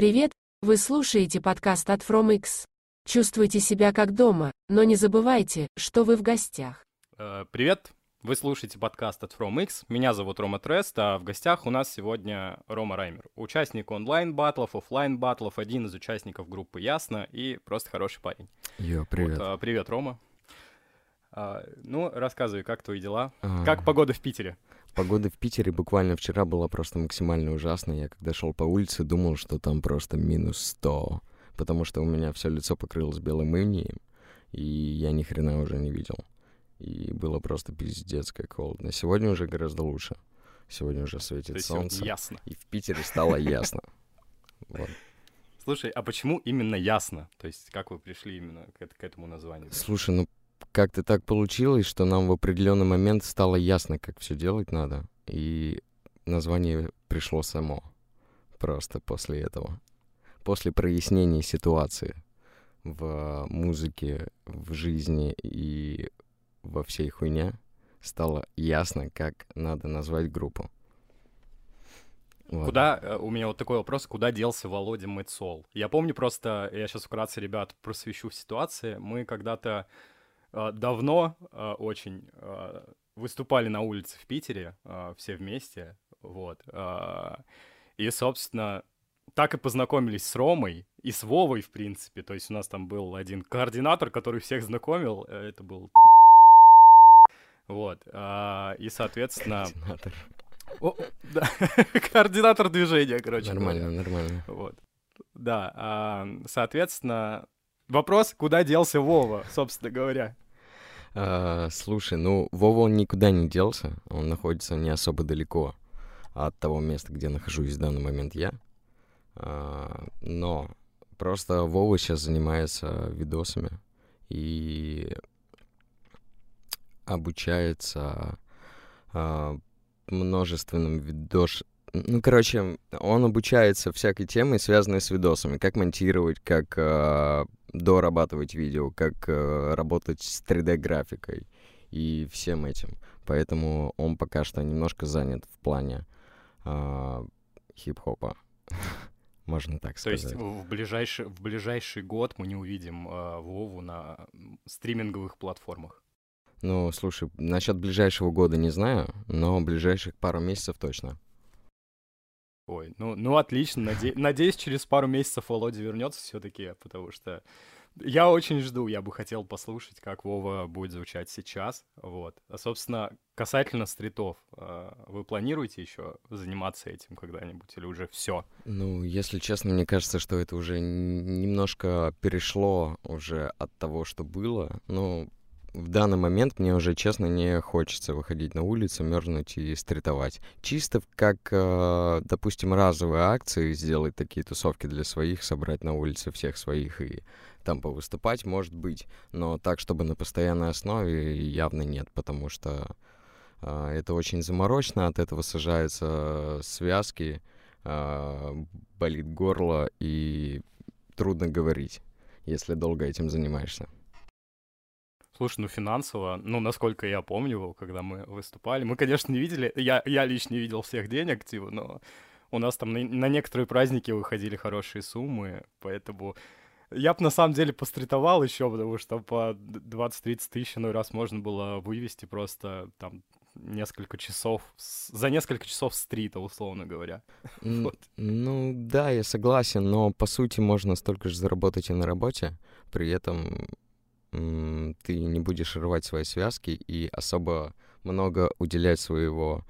Привет, вы слушаете подкаст от From X. Чувствуйте себя как дома, но не забывайте, что вы в гостях. Э, Привет, вы слушаете подкаст от From X. Меня зовут Рома Трест, а в гостях у нас сегодня Рома Раймер. Участник онлайн-батлов, офлайн-батлов, один из участников группы Ясно и просто хороший парень. Йо, привет. Вот, привет, Рома. А, ну, рассказывай, как твои дела? А, Как погода в Питере? Погода в Питере буквально вчера была просто максимально ужасная. Я когда шел по улице, думал, что там просто минус 100, потому что у меня все лицо покрылось белым инием, и я ни хрена уже не видел. И было просто пиздец как холодно. Сегодня уже гораздо лучше. Сегодня уже То светит сегодня солнце, ясно. и в Питере стало ясно. Вот. Слушай, а почему именно ясно? То есть как вы пришли именно к, к этому названию? Слушай, ну как-то так получилось, что нам в определенный момент стало ясно, как все делать надо. И название пришло само. Просто после этого. После прояснения ситуации в музыке, в жизни и во всей хуйне стало ясно, как надо назвать группу. Вот. Куда, э, у меня вот такой вопрос, куда делся Володя Мэтсол? Я помню просто, я сейчас вкратце, ребят, просвещу в ситуации. Мы когда-то давно э, очень э, выступали на улице в Питере, все вместе, вот. и, собственно, так и познакомились с Ромой и с Вовой, в принципе. То есть у нас там был один координатор, который всех знакомил, э, это был... Вот, а, и, соответственно, Координатор. о, да, координатор движения, короче. Нормально, говоря. нормально. Вот. Да, а, соответственно, вопрос, куда делся Вова, собственно говоря. А, слушай, ну, Вова, он никуда не делся. Он находится не особо далеко от того места, где нахожусь в данный момент я. А, но просто Вова сейчас занимается видосами и обучается а, множественным видос... Ну, короче, он обучается всякой теме, связанной с видосами. Как монтировать, как дорабатывать видео, как э, работать с 3D-графикой и всем этим. Поэтому он пока что немножко занят в плане а, хип-хопа. Можно так То сказать. есть в ближайший, в ближайший год мы не увидим а, Вову на стриминговых платформах. Ну, слушай, насчет ближайшего года не знаю, но ближайших пару месяцев точно. Ой, ну, ну отлично. наде- Надеюсь, через пару месяцев Володя вернется все-таки, потому что я очень жду, я бы хотел послушать, как Вова будет звучать сейчас. Вот. А, собственно, касательно стритов, а, вы планируете еще заниматься этим когда-нибудь или уже все? Ну, если честно, мне кажется, что это уже немножко перешло уже от того, что было. Ну, в данный момент мне уже, честно, не хочется выходить на улицу, мерзнуть и стритовать. Чисто как, э, допустим, разовые акции, сделать такие тусовки для своих, собрать на улице всех своих и там повыступать, может быть. Но так, чтобы на постоянной основе, явно нет, потому что э, это очень заморочно, от этого сажаются связки, а, болит горло и трудно говорить, если долго этим занимаешься. Слушай, ну финансово, ну, насколько я помню, когда мы выступали, мы, конечно, не видели, я, я лично не видел всех денег, типа, но у нас там на, на некоторые праздники выходили хорошие суммы, поэтому я бы на самом деле постритовал еще, потому что по 20-30 тысяч иной раз можно было вывести просто там несколько часов, за несколько часов стрита, условно говоря. Н- Вот. Ну да, я согласен, но по сути можно столько же заработать и на работе, при этом ты не будешь рвать свои связки и особо много уделять своего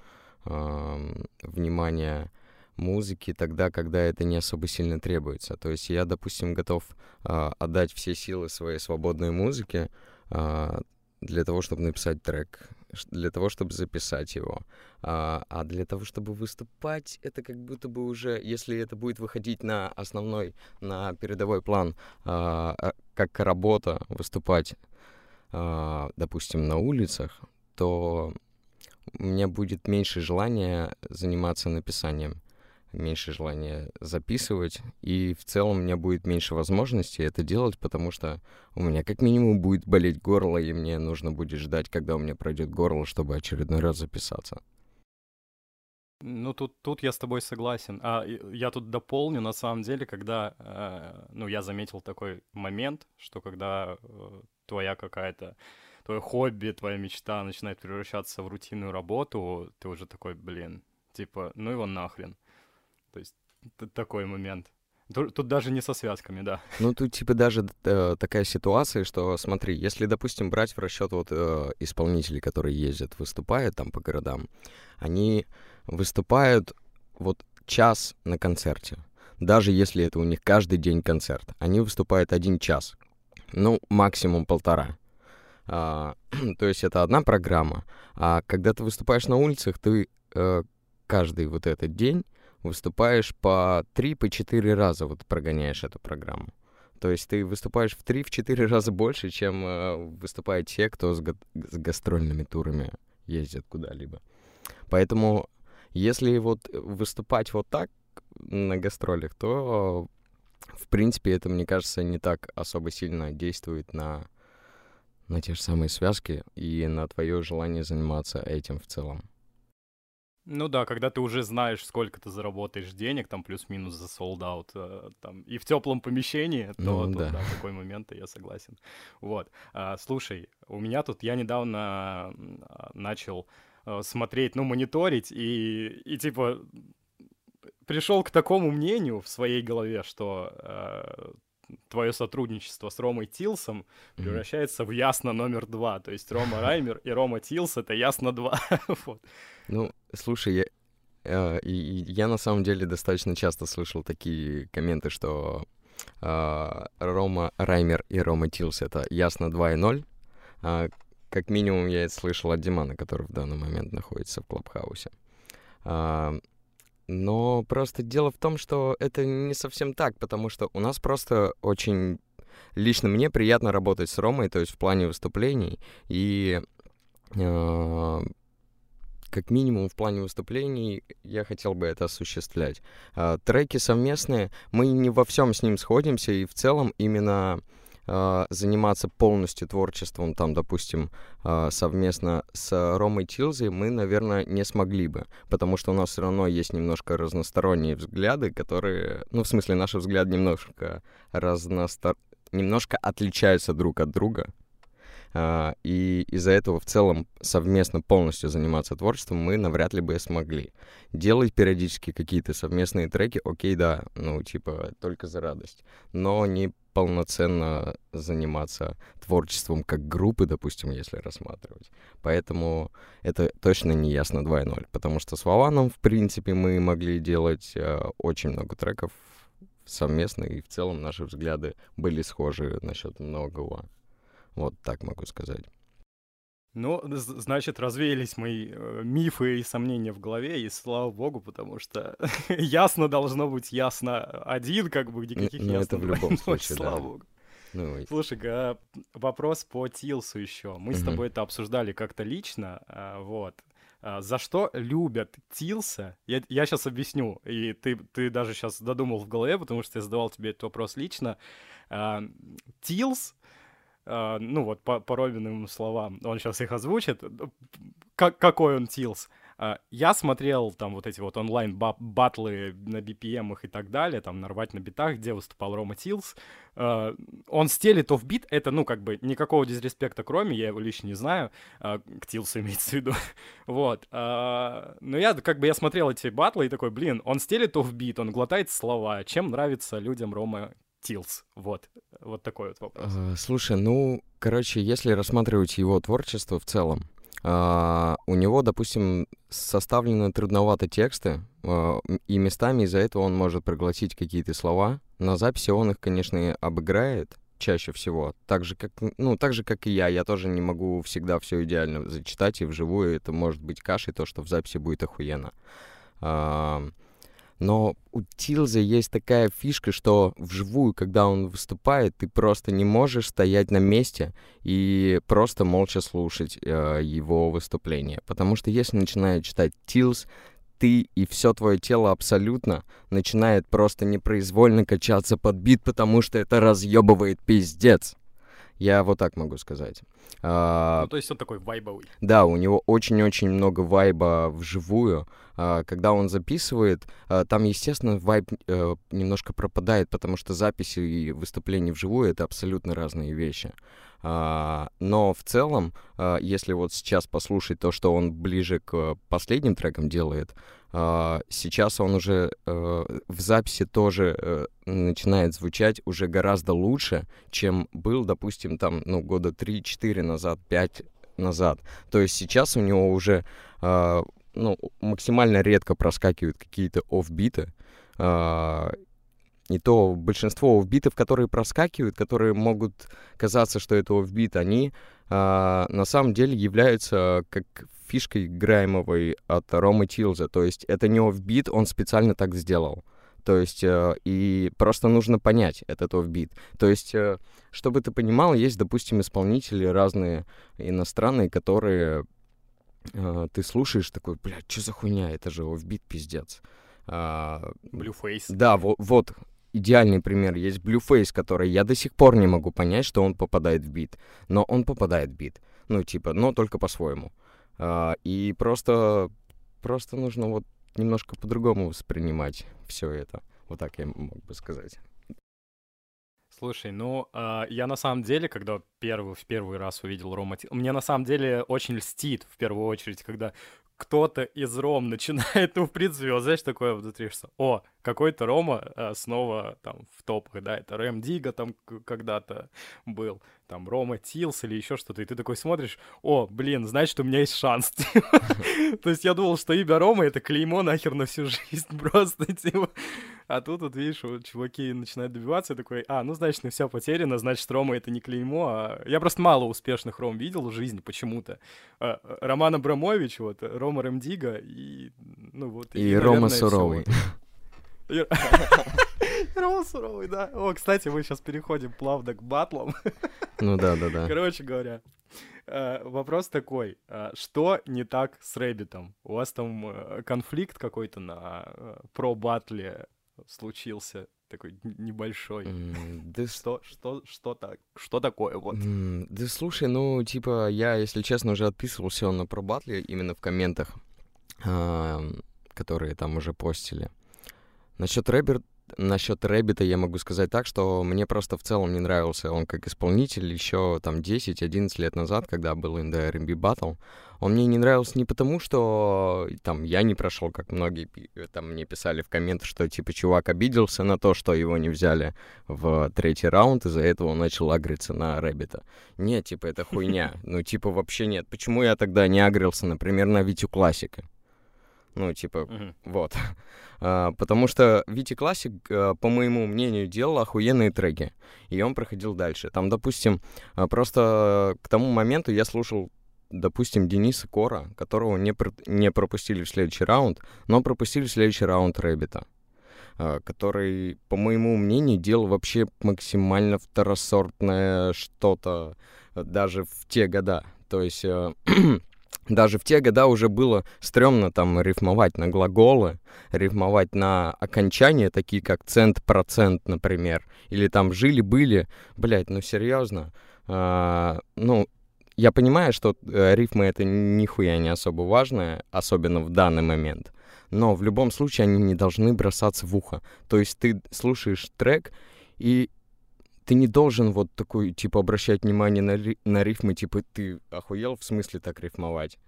ам, внимания музыке тогда, когда это не особо сильно требуется. То есть я, допустим, готов а, отдать все силы своей свободной музыке а, для того, чтобы написать трек, для того, чтобы записать его. А, а для того, чтобы выступать, это как будто бы уже, если это будет выходить на основной, на передовой план, а, а, как работа, выступать, а, допустим, на улицах, то у меня будет меньше желания заниматься написанием, меньше желания записывать, и в целом у меня будет меньше возможностей это делать, потому что у меня как минимум будет болеть горло, и мне нужно будет ждать, когда у меня пройдет горло, чтобы очередной раз записаться. Ну, тут, тут я с тобой согласен. А я тут дополню, на самом деле, когда, э, ну, я заметил такой момент, что когда э, твоя какая-то, твое хобби, твоя мечта начинает превращаться в рутинную работу, ты уже такой, блин, типа, ну его нахрен. То есть такой момент. Тут, даже не со связками, да. Ну, тут типа даже э, такая ситуация, что смотри, если, допустим, брать в расчет вот э, исполнителей, которые ездят, выступают там по городам, они выступают вот час на концерте. Даже если это у них каждый день концерт. Они выступают один час. Ну, максимум полтора. А, то есть это одна программа. А когда ты выступаешь на улицах, ты э, каждый вот этот день выступаешь по 3-4 по раза, вот прогоняешь эту программу. То есть ты выступаешь в 3-4 раза больше, чем э, выступают те, кто с, га- с гастрольными турами ездит куда-либо. Поэтому если вот выступать вот так на гастролях, то, в принципе, это, мне кажется, не так особо сильно действует на, на те же самые связки и на твое желание заниматься этим в целом. Ну да, когда ты уже знаешь, сколько ты заработаешь денег, там плюс-минус за sold out, э, там, и в теплом помещении, то, ну, то да. да, такой момент, я согласен. Вот. А, слушай, у меня тут, я недавно начал Э, смотреть, ну, мониторить, и, и типа пришел к такому мнению в своей голове, что э, твое сотрудничество с Ромой Тилсом превращается mm-hmm. в ясно номер два. То есть Рома Раймер и Рома Тилс это ясно два. вот. Ну, слушай, я, и, я на самом деле достаточно часто слышал такие комменты, что э, Рома Раймер и Рома Тилс это ясно 2 и 0. Э, как минимум я это слышал от Димана, который в данный момент находится в Клабхаусе. А, но просто дело в том, что это не совсем так, потому что у нас просто очень... Лично мне приятно работать с Ромой, то есть в плане выступлений, и э, как минимум в плане выступлений я хотел бы это осуществлять. Э, треки совместные, мы не во всем с ним сходимся, и в целом именно заниматься полностью творчеством, там, допустим, э, совместно с Ромой Тилзой, мы, наверное, не смогли бы, потому что у нас все равно есть немножко разносторонние взгляды, которые, ну, в смысле, наши взгляды немножко разностор... немножко отличаются друг от друга, Uh, и из-за этого в целом совместно полностью заниматься творчеством мы навряд ли бы смогли. Делать периодически какие-то совместные треки, окей, да, ну, типа, только за радость. Но не полноценно заниматься творчеством как группы, допустим, если рассматривать. Поэтому это точно не ясно 2.0, потому что с Вованом, в принципе, мы могли делать э, очень много треков совместно, и в целом наши взгляды были схожи насчет многого. Вот так могу сказать. Ну, значит, развеялись мои э, мифы и сомнения в голове, и слава богу, потому что ясно должно быть ясно один, как бы никаких ну, ясно это в любом случае, слава богу. Ну, Слушай, а, вопрос по Тилсу еще. Мы угу. с тобой это обсуждали как-то лично, а, вот. А, за что любят Тилса? Я, я сейчас объясню, и ты, ты даже сейчас додумал в голове, потому что я задавал тебе этот вопрос лично. А, Тилс ну вот по, по Робиным словам, он сейчас их озвучит, как, какой он Тилс. Uh, я смотрел там вот эти вот онлайн батлы на BPM и так далее, там нарвать на битах, где выступал Рома Тилс. Uh, он стелит оф бит, это, ну, как бы, никакого дизреспекта кроме, я его лично не знаю, к Тилсу имеется в виду. вот. но я, как бы, я смотрел эти батлы и такой, блин, он стелит оф бит, он глотает слова, чем нравится людям Рома Тилс? Вот, вот такой вот вопрос. Uh, слушай, ну, короче, если рассматривать его творчество в целом, uh, у него, допустим, составлены трудновато тексты, uh, и местами из-за этого он может проглотить какие-то слова. На записи он их, конечно, обыграет чаще всего. Так же, как, ну, так же, как и я. Я тоже не могу всегда все идеально зачитать, и вживую это может быть кашей, то, что в записи будет охуенно. Uh, но у Тилза есть такая фишка, что вживую, когда он выступает, ты просто не можешь стоять на месте и просто молча слушать э, его выступление. Потому что если начинает читать Тилз, ты и все твое тело абсолютно начинает просто непроизвольно качаться под бит, потому что это разъебывает пиздец. Я вот так могу сказать. А, Ну, то есть он такой вайбовый. Да, у него очень-очень много вайба вживую. А, Когда он записывает, а, там, естественно, вайб э, немножко пропадает, потому что записи и выступления вживую — это абсолютно разные вещи. А, Но в целом, а, если вот сейчас послушать то, что он ближе к последним трекам делает, а, сейчас он уже э, в записи тоже э, начинает звучать уже гораздо лучше, чем был, допустим, там, ну, года 3-4 назад, 5 назад. То есть сейчас у него уже а, ну, максимально редко проскакивают какие-то офбиты. И то большинство офбитов, которые проскакивают, которые могут казаться, что это офбит, они а, на самом деле являются как фишкой Граймовой от Ромы Тилза. То есть это не офбит, он специально так сделал. То есть, э, и просто нужно понять этот офбит. То есть, э, чтобы ты понимал, есть, допустим, исполнители разные иностранные, которые э, ты слушаешь такой, блядь, что за хуйня, это же офбит пиздец. А, Blueface. да, вот, вот идеальный пример. Есть Blueface, который я до сих пор не могу понять, что он попадает в бит. Но он попадает в бит. Ну, типа, но только по-своему. А, и просто, просто нужно вот немножко по-другому воспринимать все это. Вот так я мог бы сказать. Слушай, ну, а, я на самом деле, когда первый, в первый раз увидел Рома мне на самом деле очень льстит, в первую очередь, когда кто-то из Ром начинает, ну, в принципе, вот знаешь, такое внутри, что, о, какой-то Рома а, снова там в топах, да, это Рэм Дига там когда-то был, там Рома Тилс или еще что-то, и ты такой смотришь, о, блин, значит, у меня есть шанс. То есть я думал, что имя Рома — это клеймо нахер на всю жизнь просто, типа. А тут вот, видишь, вот чуваки начинают добиваться, я такой, а, ну, значит, не все потеряно, значит, Рома — это не клеймо, а... Я просто мало успешных Ром видел в жизни почему-то. А, Роман Абрамович, вот, Рома Ремдига и, ну, вот... И Рома наверное, всё. Суровый. Рома Суровый, да. О, кстати, мы сейчас переходим плавно к батлам. Ну да, да, да. Короче говоря, э, вопрос такой. э, Что не так с Рэббитом? У вас там э, конфликт какой-то на про-батле случился? Такой небольшой. М, Да Что, что, что, так, что такое вот? М, Да слушай, ну, типа, я, если честно, уже отписывался на про-батле именно в комментах, которые там уже постили. Насчет Рэббит, насчет Рэббита я могу сказать так, что мне просто в целом не нравился он как исполнитель еще там 10-11 лет назад, когда был in the R&B Battle. Он мне не нравился не потому, что там я не прошел, как многие пи- там мне писали в комментах, что типа чувак обиделся на то, что его не взяли в третий раунд, из-за этого он начал агриться на Рэббита. Нет, типа, это хуйня. Ну, типа, вообще нет. Почему я тогда не агрился, например, на Витю Классика? Ну, типа, Мгм. вот. А, потому что Витя Классик, а, по моему мнению, делал охуенные треки. И он проходил дальше. Там, допустим, а, просто к тому моменту я слушал, допустим, Дениса Кора, которого не, пр- не пропустили в следующий раунд, но пропустили в следующий раунд Рэббита а, который, по моему мнению, делал вообще максимально второсортное что-то даже в те года. То есть э, даже в те года уже было стрёмно там рифмовать на глаголы, рифмовать на окончания, такие как цент-процент, например. Или там жили-были. Блять, ну серьезно. А, ну, я понимаю, что э, рифмы это нихуя не особо важно, особенно в данный момент. Но в любом случае они не должны бросаться в ухо. То есть ты слушаешь трек, и ты не должен вот такой, типа, обращать внимание на, ри- на рифмы, типа, ты охуел в смысле так рифмовать?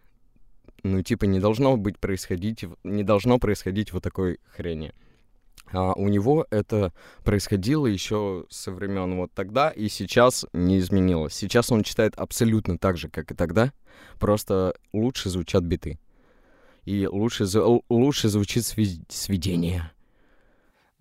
Ну, типа, не должно быть происходить, не должно происходить вот такой хрени. А у него это происходило еще со времен вот тогда, и сейчас не изменилось. Сейчас он читает абсолютно так же, как и тогда, просто лучше звучат биты. И лучше, лучше звучит сведение.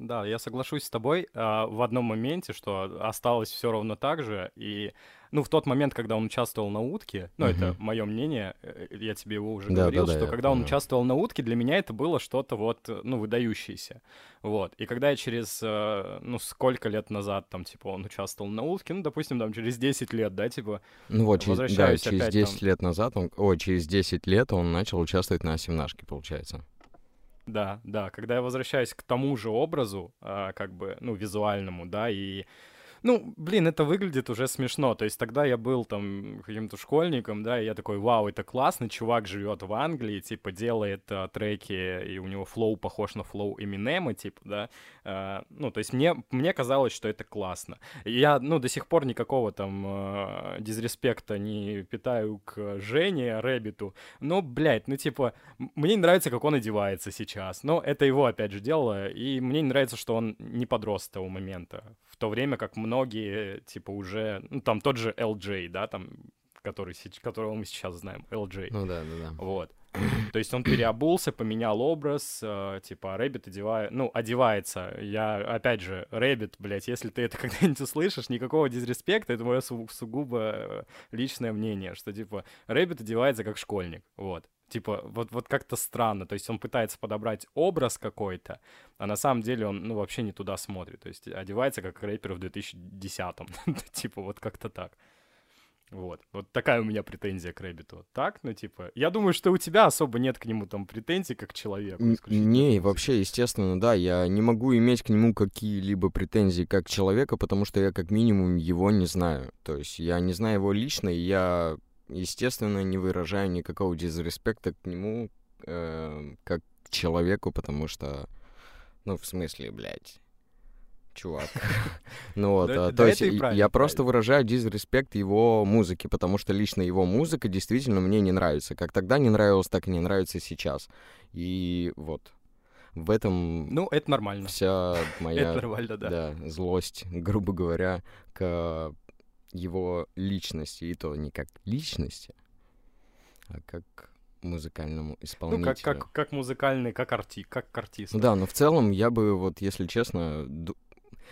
Да, я соглашусь с тобой а, в одном моменте, что осталось все ровно так же. И, ну, в тот момент, когда он участвовал на утке, ну, это Мгм. мое мнение, э, я тебе его уже Да, говорил, да, да, что когда он помню. участвовал на утке, для меня это было что-то вот, э, ну, выдающееся. Вот. И когда я через, э, ну, сколько лет назад, там, типа, он участвовал на утке, ну, допустим, там, через 10 лет, да, типа, Ну вот, через, да, Возвращаюсь через опять 10 там. лет назад, он, ой, через 10 лет он начал участвовать на семнашке, получается. Да, да, когда я возвращаюсь к тому же образу, а, как бы, ну, визуальному, да, и, Ну, блин, это выглядит уже смешно. То есть тогда я был там каким-то школьником, да, и я такой, вау, это классно, чувак живет в Англии, типа делает а, треки, и у него флоу похож на флоу Эминема, типа, да. А, ну, то есть мне, мне казалось, что это классно. Я, ну, до сих пор никакого там а, дизреспекта не питаю к Жене, Рэббиту. Но, блядь, ну, типа, мне не нравится, как он одевается сейчас. Но это его, опять же, дело, и мне не нравится, что он не подрос с того момента. В то время как многие, типа, уже, ну, там тот же Элджей, да, там, который, которого мы сейчас знаем, Элджей. Ну да, да, да. Вот. То есть он переобулся, поменял образ, э, типа, Рэббит одевает, ну, одевается. Я, опять же, Рэббит, блядь, если ты это когда-нибудь услышишь, никакого дизреспекта, это мое су- сугубо э, личное мнение, что, типа, Рэббит одевается как школьник, вот. Типа, вот, вот как-то странно, то есть он пытается подобрать образ какой-то, а на самом деле он, ну, вообще не туда смотрит, то есть одевается как рэпер в 2010-м, типа, вот как-то так. Вот. Вот такая у меня претензия к Рэббиту. Так, ну, типа, я думаю, что у тебя особо нет к нему там претензий, как к человеку. Не, вообще, естественно, да, я не могу иметь к нему какие-либо претензии как человека, потому что я как минимум его не знаю. То есть я не знаю его лично, и я, естественно, не выражаю никакого дизреспекта к нему э, как к человеку, потому что, ну, в смысле, блядь, чувак. Ну вот, а, то есть я просто выражаю дизреспект его музыке, потому что лично его музыка действительно мне не нравится. Как тогда не нравилось, так и не нравится сейчас. И вот. В этом ну, это нормально. вся моя это да. Да, злость, грубо говоря, к его личности. И то не как личности, а как музыкальному исполнителю. Ну, как, как, как музыкальный, как, арти, как артист. Да, но в целом я бы, вот, если честно,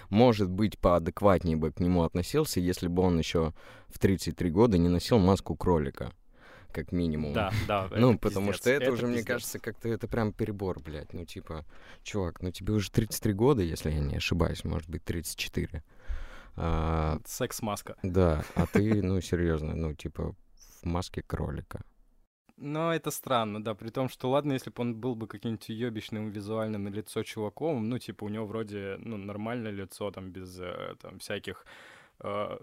может быть, поадекватнее бы к нему относился, если бы он еще в 33 года не носил маску кролика как минимум. Да, да. Ну, потому пиздец. что это, это уже, пиздец. мне кажется, как-то это прям перебор, блядь. Ну, типа, чувак, ну тебе уже 33 года, если я не ошибаюсь, может быть, 34. А, Секс-маска. Да, а ты, ну, серьезно, ну, типа, в маске кролика. Но это странно, да, при том, что ладно, если бы он был бы каким-нибудь уебищным визуально на лицо чуваком, ну, типа, у него вроде, ну, нормальное лицо, там, без, э, там, всяких... Э,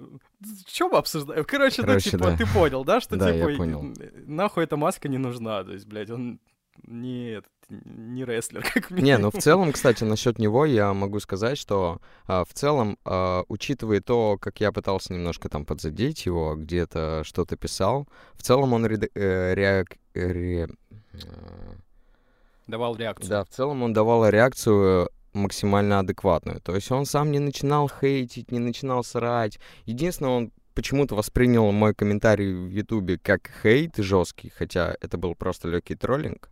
что мы обсуждаем? Короче, ну, Короче, ну, типа, да. ты понял, да, что, да, типа, нахуй эта маска не нужна, то есть, блядь, он не, не рестлер, как минимум. Не, ну в целом, кстати, насчет него я могу сказать, что а, в целом, а, учитывая то, как я пытался немножко там подзадеть его, где-то что-то писал, в целом он ре, э, реак, ре, э, давал реакцию. Да, в целом он давал реакцию максимально адекватную. То есть он сам не начинал хейтить, не начинал срать. Единственное, он почему-то воспринял мой комментарий в Ютубе как хейт жесткий, хотя это был просто легкий троллинг.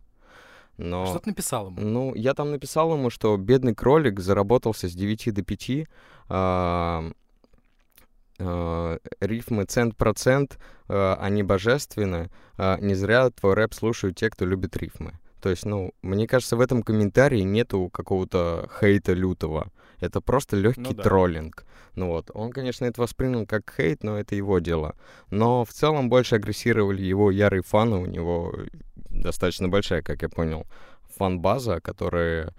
Но, Что ты написал ему? Ну, я там написал ему, что бедный кролик заработался с 9 до 5, а, а, рифмы цент-процент, а, они божественны, а, не зря твой рэп слушают те, кто любит рифмы. То есть, ну, мне кажется, в этом комментарии нету какого-то хейта лютого. Это просто легкий ну, да. троллинг. Ну вот, он, конечно, это воспринял как хейт, но это его дело. Но в целом больше агрессировали его ярые фаны, у него достаточно большая, как я понял, фан-база, которые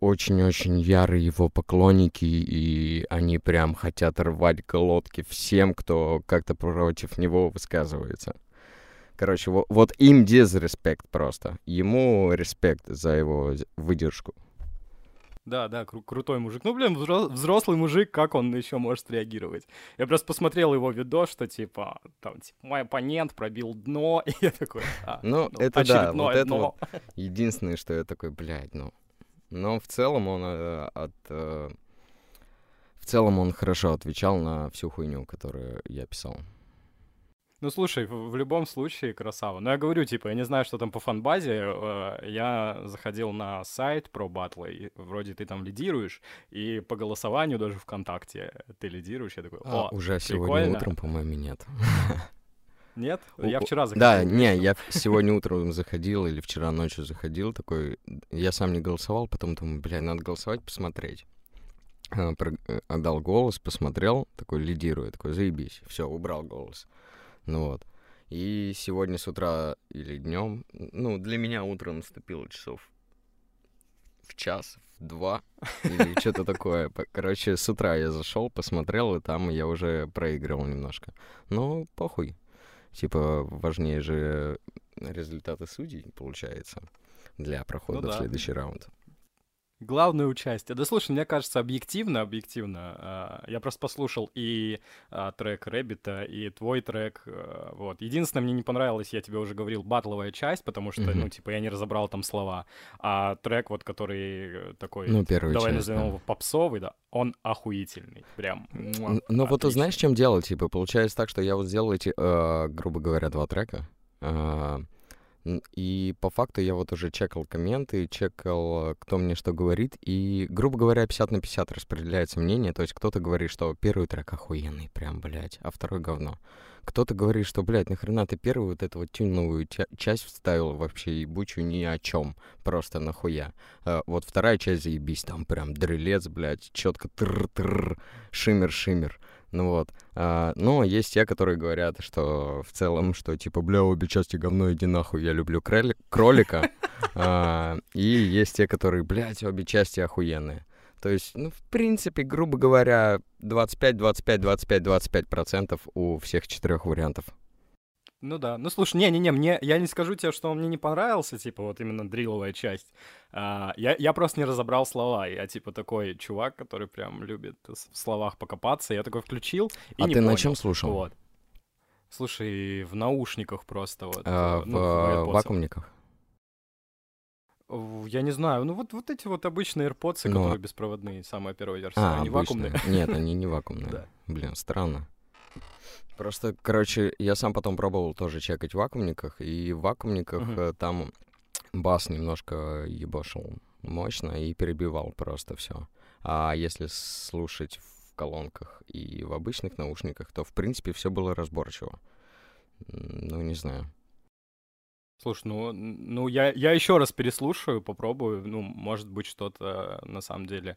очень-очень ярые его поклонники, и они прям хотят рвать глотки всем, кто как-то против него высказывается. Короче, вот, вот им дизреспект просто. Ему респект за его выдержку. Да, да, кру- крутой мужик. Ну, блин, взрослый мужик, как он еще может реагировать? Я просто посмотрел его видос, что типа, там, типа, мой оппонент пробил дно, и я такой, а, ну, ну, это да, вот это вот единственное, что я такой, блядь, ну. Но в целом он э, от... Э, в целом он хорошо отвечал на всю хуйню, которую я писал. Ну, слушай, в, в любом случае красава. Но я говорю, типа, я не знаю, что там по фанбазе. Э, я заходил на сайт про батлы, и вроде ты там лидируешь, и по голосованию даже ВКонтакте ты лидируешь. Я такой, а, о, уже прикольно. сегодня утром, по-моему, нет. Нет? Я вчера заходил. Да, не, я сегодня утром заходил или вчера ночью заходил, такой... Я сам не голосовал, потом думаю, бля, надо голосовать, посмотреть. Э, отдал голос, посмотрел, такой лидирую, такой, заебись, все, убрал голос. Ну вот. И сегодня с утра или днем, ну, для меня утро наступило часов в час, в два или что-то такое. Короче, с утра я зашел, посмотрел, и там я уже проигрывал немножко. Ну, похуй. Типа, важнее же результаты судей, получается, для прохода Ну в да. следующий раунд. Главное участие. Да слушай, мне кажется, объективно, объективно. а, Я просто послушал и а, трек Рэббита, и твой трек. а, Вот. Единственное, мне не понравилось, я тебе уже говорил, батловая часть, потому что, ну, типа, я не разобрал там слова. А трек, вот, который э, такой, Ну, первую давай часть, назовем да. его попсовый, да, он охуительный. Прям. Ну вот ты знаешь, чем дело? Типа, получается так, что я вот сделал эти, э, грубо говоря, два трека. И по факту я вот уже чекал комменты, чекал, кто мне что говорит. И, грубо говоря, 50 на 50 распределяется мнение. То есть кто-то говорит, что первый трек охуенный, прям, блядь, а второй говно. Кто-то говорит, что, блядь, нахрена ты первую вот эту вот тюновую ча- часть вставил вообще ебучую ни о чем. Просто нахуя. А, вот вторая часть заебись, там прям дрелец, блядь, четко тр-тр, шиммер-шиммер. Ну вот. А, но есть те, которые говорят, что в целом, что типа, бля, обе части говно, иди нахуй, я люблю кролик- кролика. А, и есть те, которые, блядь, обе части охуенные. То есть, ну, в принципе, грубо говоря, 25, 25, 25, 25 процентов у всех четырех вариантов. Ну да. Ну слушай, не-не-не, мне я не скажу тебе, что он мне не понравился, типа, вот именно дриловая часть. А, я, я просто не разобрал слова. Я типа такой чувак, который прям любит в словах покопаться. Я такой включил и а не ты на понял. чем слушал? Вот. Слушай, в наушниках просто вот. А, э, в ну, э, AirPods. вакуумниках? В- Я не знаю, ну вот, вот эти вот обычные AirPods, Ну, которые беспроводные, самая первая версия, А, они обычные. вакуумные. Нет, они не вакуумные. Блин, странно. Просто, короче, я сам потом пробовал тоже чекать в вакуумниках, и в вакуумниках э, там бас немножко ебошил мощно и перебивал просто все. А если слушать в колонках и в обычных наушниках, то, в принципе, все было разборчиво. Ну, не знаю. Слушай, ну, ну я, я еще раз переслушаю, попробую. Ну, может быть, что-то на самом деле.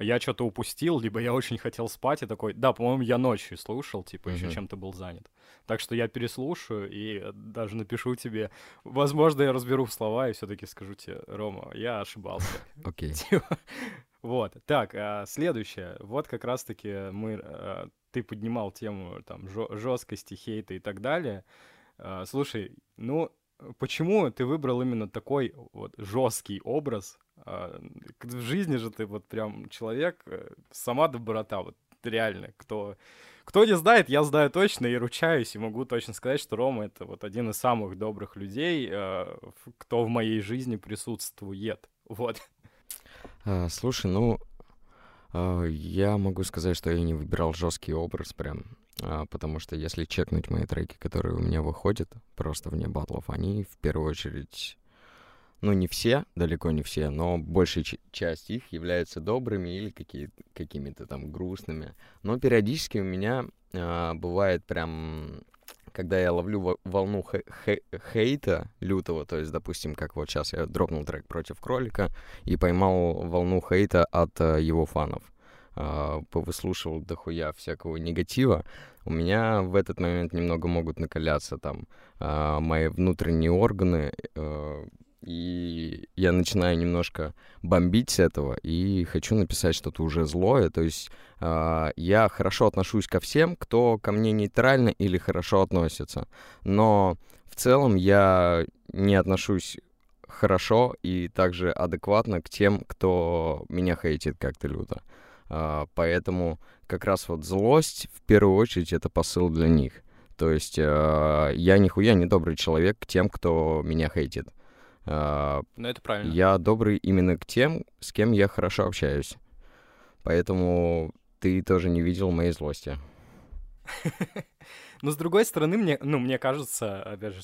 Я что-то упустил, либо я очень хотел спать и такой, да, по-моему, я ночью слушал, типа, еще Мгм. чем-то был занят. Так что я переслушаю и э, даже напишу тебе. Возможно, я разберу слова и все-таки скажу тебе, Рома, я ошибался. Окей. Типа, Вот. Так, а, следующее. Вот как раз-таки мы, а, ты поднимал тему там жесткости, хейта и так далее. А, Слушай, ну почему ты выбрал именно такой вот жесткий образ? А, В жизни же ты вот прям человек, э, сама доброта, вот реально, кто кто не знает, я знаю точно и ручаюсь, и могу точно сказать, что Рома это вот один из самых добрых людей, в- кто в моей жизни присутствует. Вот. А, слушай, ну, а, я могу сказать, что я не выбирал жесткий образ прям, а, потому что если чекнуть мои треки, которые у меня выходят просто вне батлов, они в первую очередь, ну, не все, далеко не все, но большая часть их являются добрыми или какие- какими-то там грустными. Но периодически у меня а, бывает прям когда я ловлю во- волну хе- хе- хейта лютого, то есть, допустим, как вот сейчас я дропнул трек против кролика и поймал волну хейта от э, его фанов, а, повыслушивал дохуя всякого негатива, у меня в этот момент немного могут накаляться там а, мои внутренние органы, э, и я начинаю немножко бомбить с этого, и хочу написать что-то уже злое, то есть а, я хорошо отношусь ко всем, кто ко мне нейтрально или хорошо относится. Но в целом я не отношусь хорошо и также адекватно к тем, кто меня хейтит как-то люто. А, поэтому как раз вот злость в первую очередь это посыл для них. То есть а, я нихуя не добрый человек к тем, кто меня хейтит. А, Ну, это правильно. я добрый именно к тем, с кем я хорошо общаюсь. Поэтому ты тоже не видел моей злости. Но с другой стороны, мне, ну, мне кажется, опять же,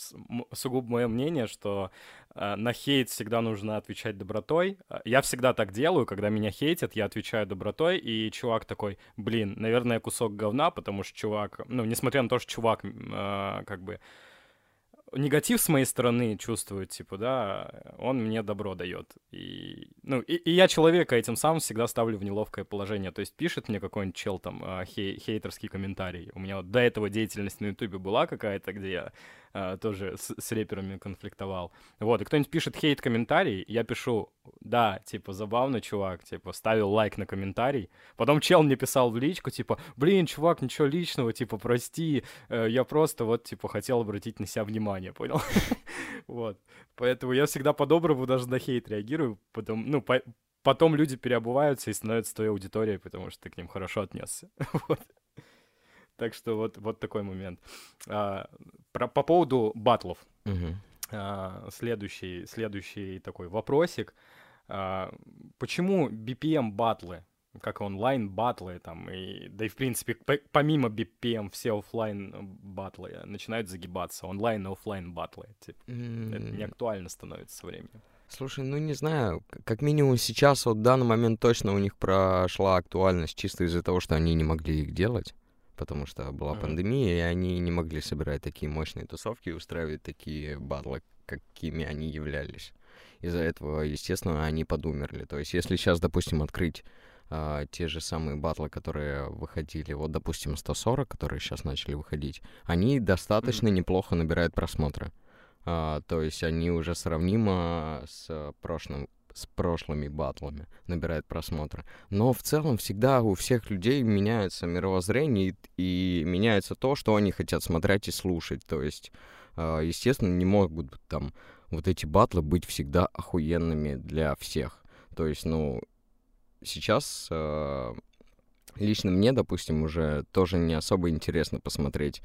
сугубо мое мнение, что э, на хейт всегда нужно отвечать добротой. Э, Я всегда так делаю, когда меня хейтят, я отвечаю добротой, и чувак такой, блин, наверное, кусок говна, потому что чувак, ну, несмотря на то, что чувак, э, как бы, негатив с моей стороны чувствует, типа, да, он мне добро дает. И, ну, и, и я человека этим самым всегда ставлю в неловкое положение. То есть пишет мне какой-нибудь чел там а, хей- хейтерский комментарий. У меня вот до этого деятельность на ютубе была какая-то, где я а, тоже с, с реперами конфликтовал. Вот, и кто-нибудь пишет хейт-комментарий, я пишу, да, типа, забавно, чувак, типа, ставил лайк на комментарий. Потом чел мне писал в личку, типа, блин, чувак, ничего личного, типа, прости, э, я просто вот, типа, хотел обратить на себя внимание, понял? Вот. Поэтому я всегда по-доброму даже на хейт реагирую, потом, ну, по потом люди переобуваются и становятся твоей аудиторией, потому что ты к ним хорошо отнесся. вот. Так что вот, вот такой момент. А, про, по поводу батлов. Мгм. А, следующий, следующий такой вопросик. А, почему BPM батлы, как онлайн батлы, там, и, да и в принципе, по- помимо BPM все оффлайн батлы начинают загибаться, онлайн и оффлайн батлы, типа, это не актуально становится со временем. Слушай, ну не знаю, как минимум сейчас, вот в данный момент точно у них прошла актуальность чисто из-за того, что они не могли их делать, потому что была Мгм. пандемия, и они не могли собирать такие мощные тусовки и устраивать такие батлы, какими они являлись. Из-за этого, естественно, они подумерли. То есть, если сейчас, допустим, открыть а, те же самые батлы, которые выходили, вот, допустим, 140, которые сейчас начали выходить, они достаточно неплохо набирают просмотры. А, то есть они уже сравнимо с прошлым с прошлыми батлами набирают просмотры. Но в целом всегда у всех людей меняется мировоззрение и, и меняется то, что они хотят смотреть и слушать. То есть, а, естественно, не могут там вот эти батлы быть всегда охуенными для всех. То есть, ну, сейчас а, лично мне, допустим, уже тоже не особо интересно посмотреть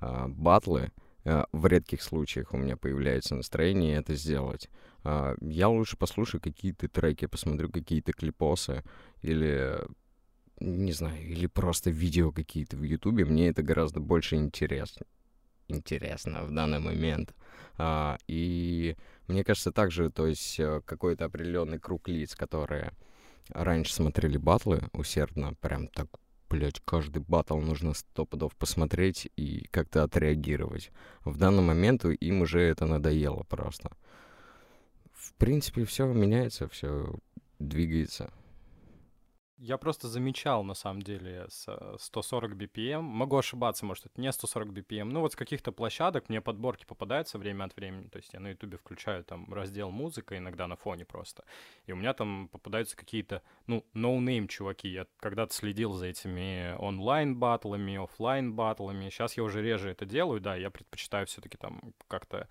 а, батлы, в редких случаях у меня появляется настроение это сделать. А, Я лучше послушаю какие-то треки, посмотрю какие-то клипосы или, не знаю, или просто видео какие-то в Ютубе. Мне это гораздо больше интересно. Интересно в данный момент. А, И мне кажется, также, то есть э, какой-то определенный круг лиц, которые раньше смотрели батлы усердно, прям так блять, каждый батл нужно сто пудов посмотреть и как-то отреагировать. В данный момент им уже это надоело просто. В принципе, все меняется, все двигается. Я просто замечал, на самом деле, с э, 140 BPM. Могу ошибаться, может, это не 140 BPM. Ну, вот с каких-то площадок мне подборки попадаются время от времени. То есть я на Ютубе включаю там раздел музыка иногда на фоне просто. И у меня там попадаются какие-то, ну, ноунейм чуваки. Я когда-то следил за этими онлайн-батлами, оффлайн батлами Сейчас я уже реже это делаю, да, я предпочитаю все-таки там как-то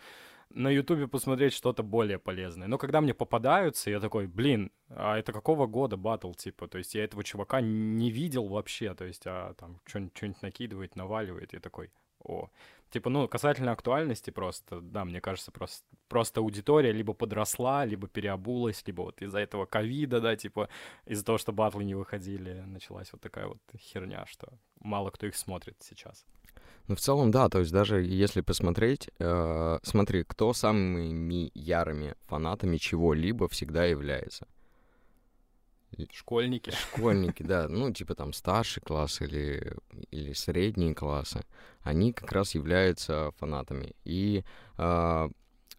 на Ютубе посмотреть что-то более полезное. Но когда мне попадаются, я такой, блин, а это какого года батл, типа? То есть я этого чувака не видел вообще, то есть, а там что-нибудь накидывает, наваливает, и такой, о. Типа, ну, касательно актуальности просто, да, мне кажется, просто, просто аудитория либо подросла, либо переобулась, либо вот из-за этого ковида, да, типа, из-за того, что батлы не выходили, началась вот такая вот херня, что мало кто их смотрит сейчас. Ну, в целом, да, то есть даже если посмотреть, э, смотри, кто самыми ярыми фанатами чего-либо всегда является. Школьники. Школьники, да, ну, типа там старший класс или, или средние классы, они как раз являются фанатами. И, э,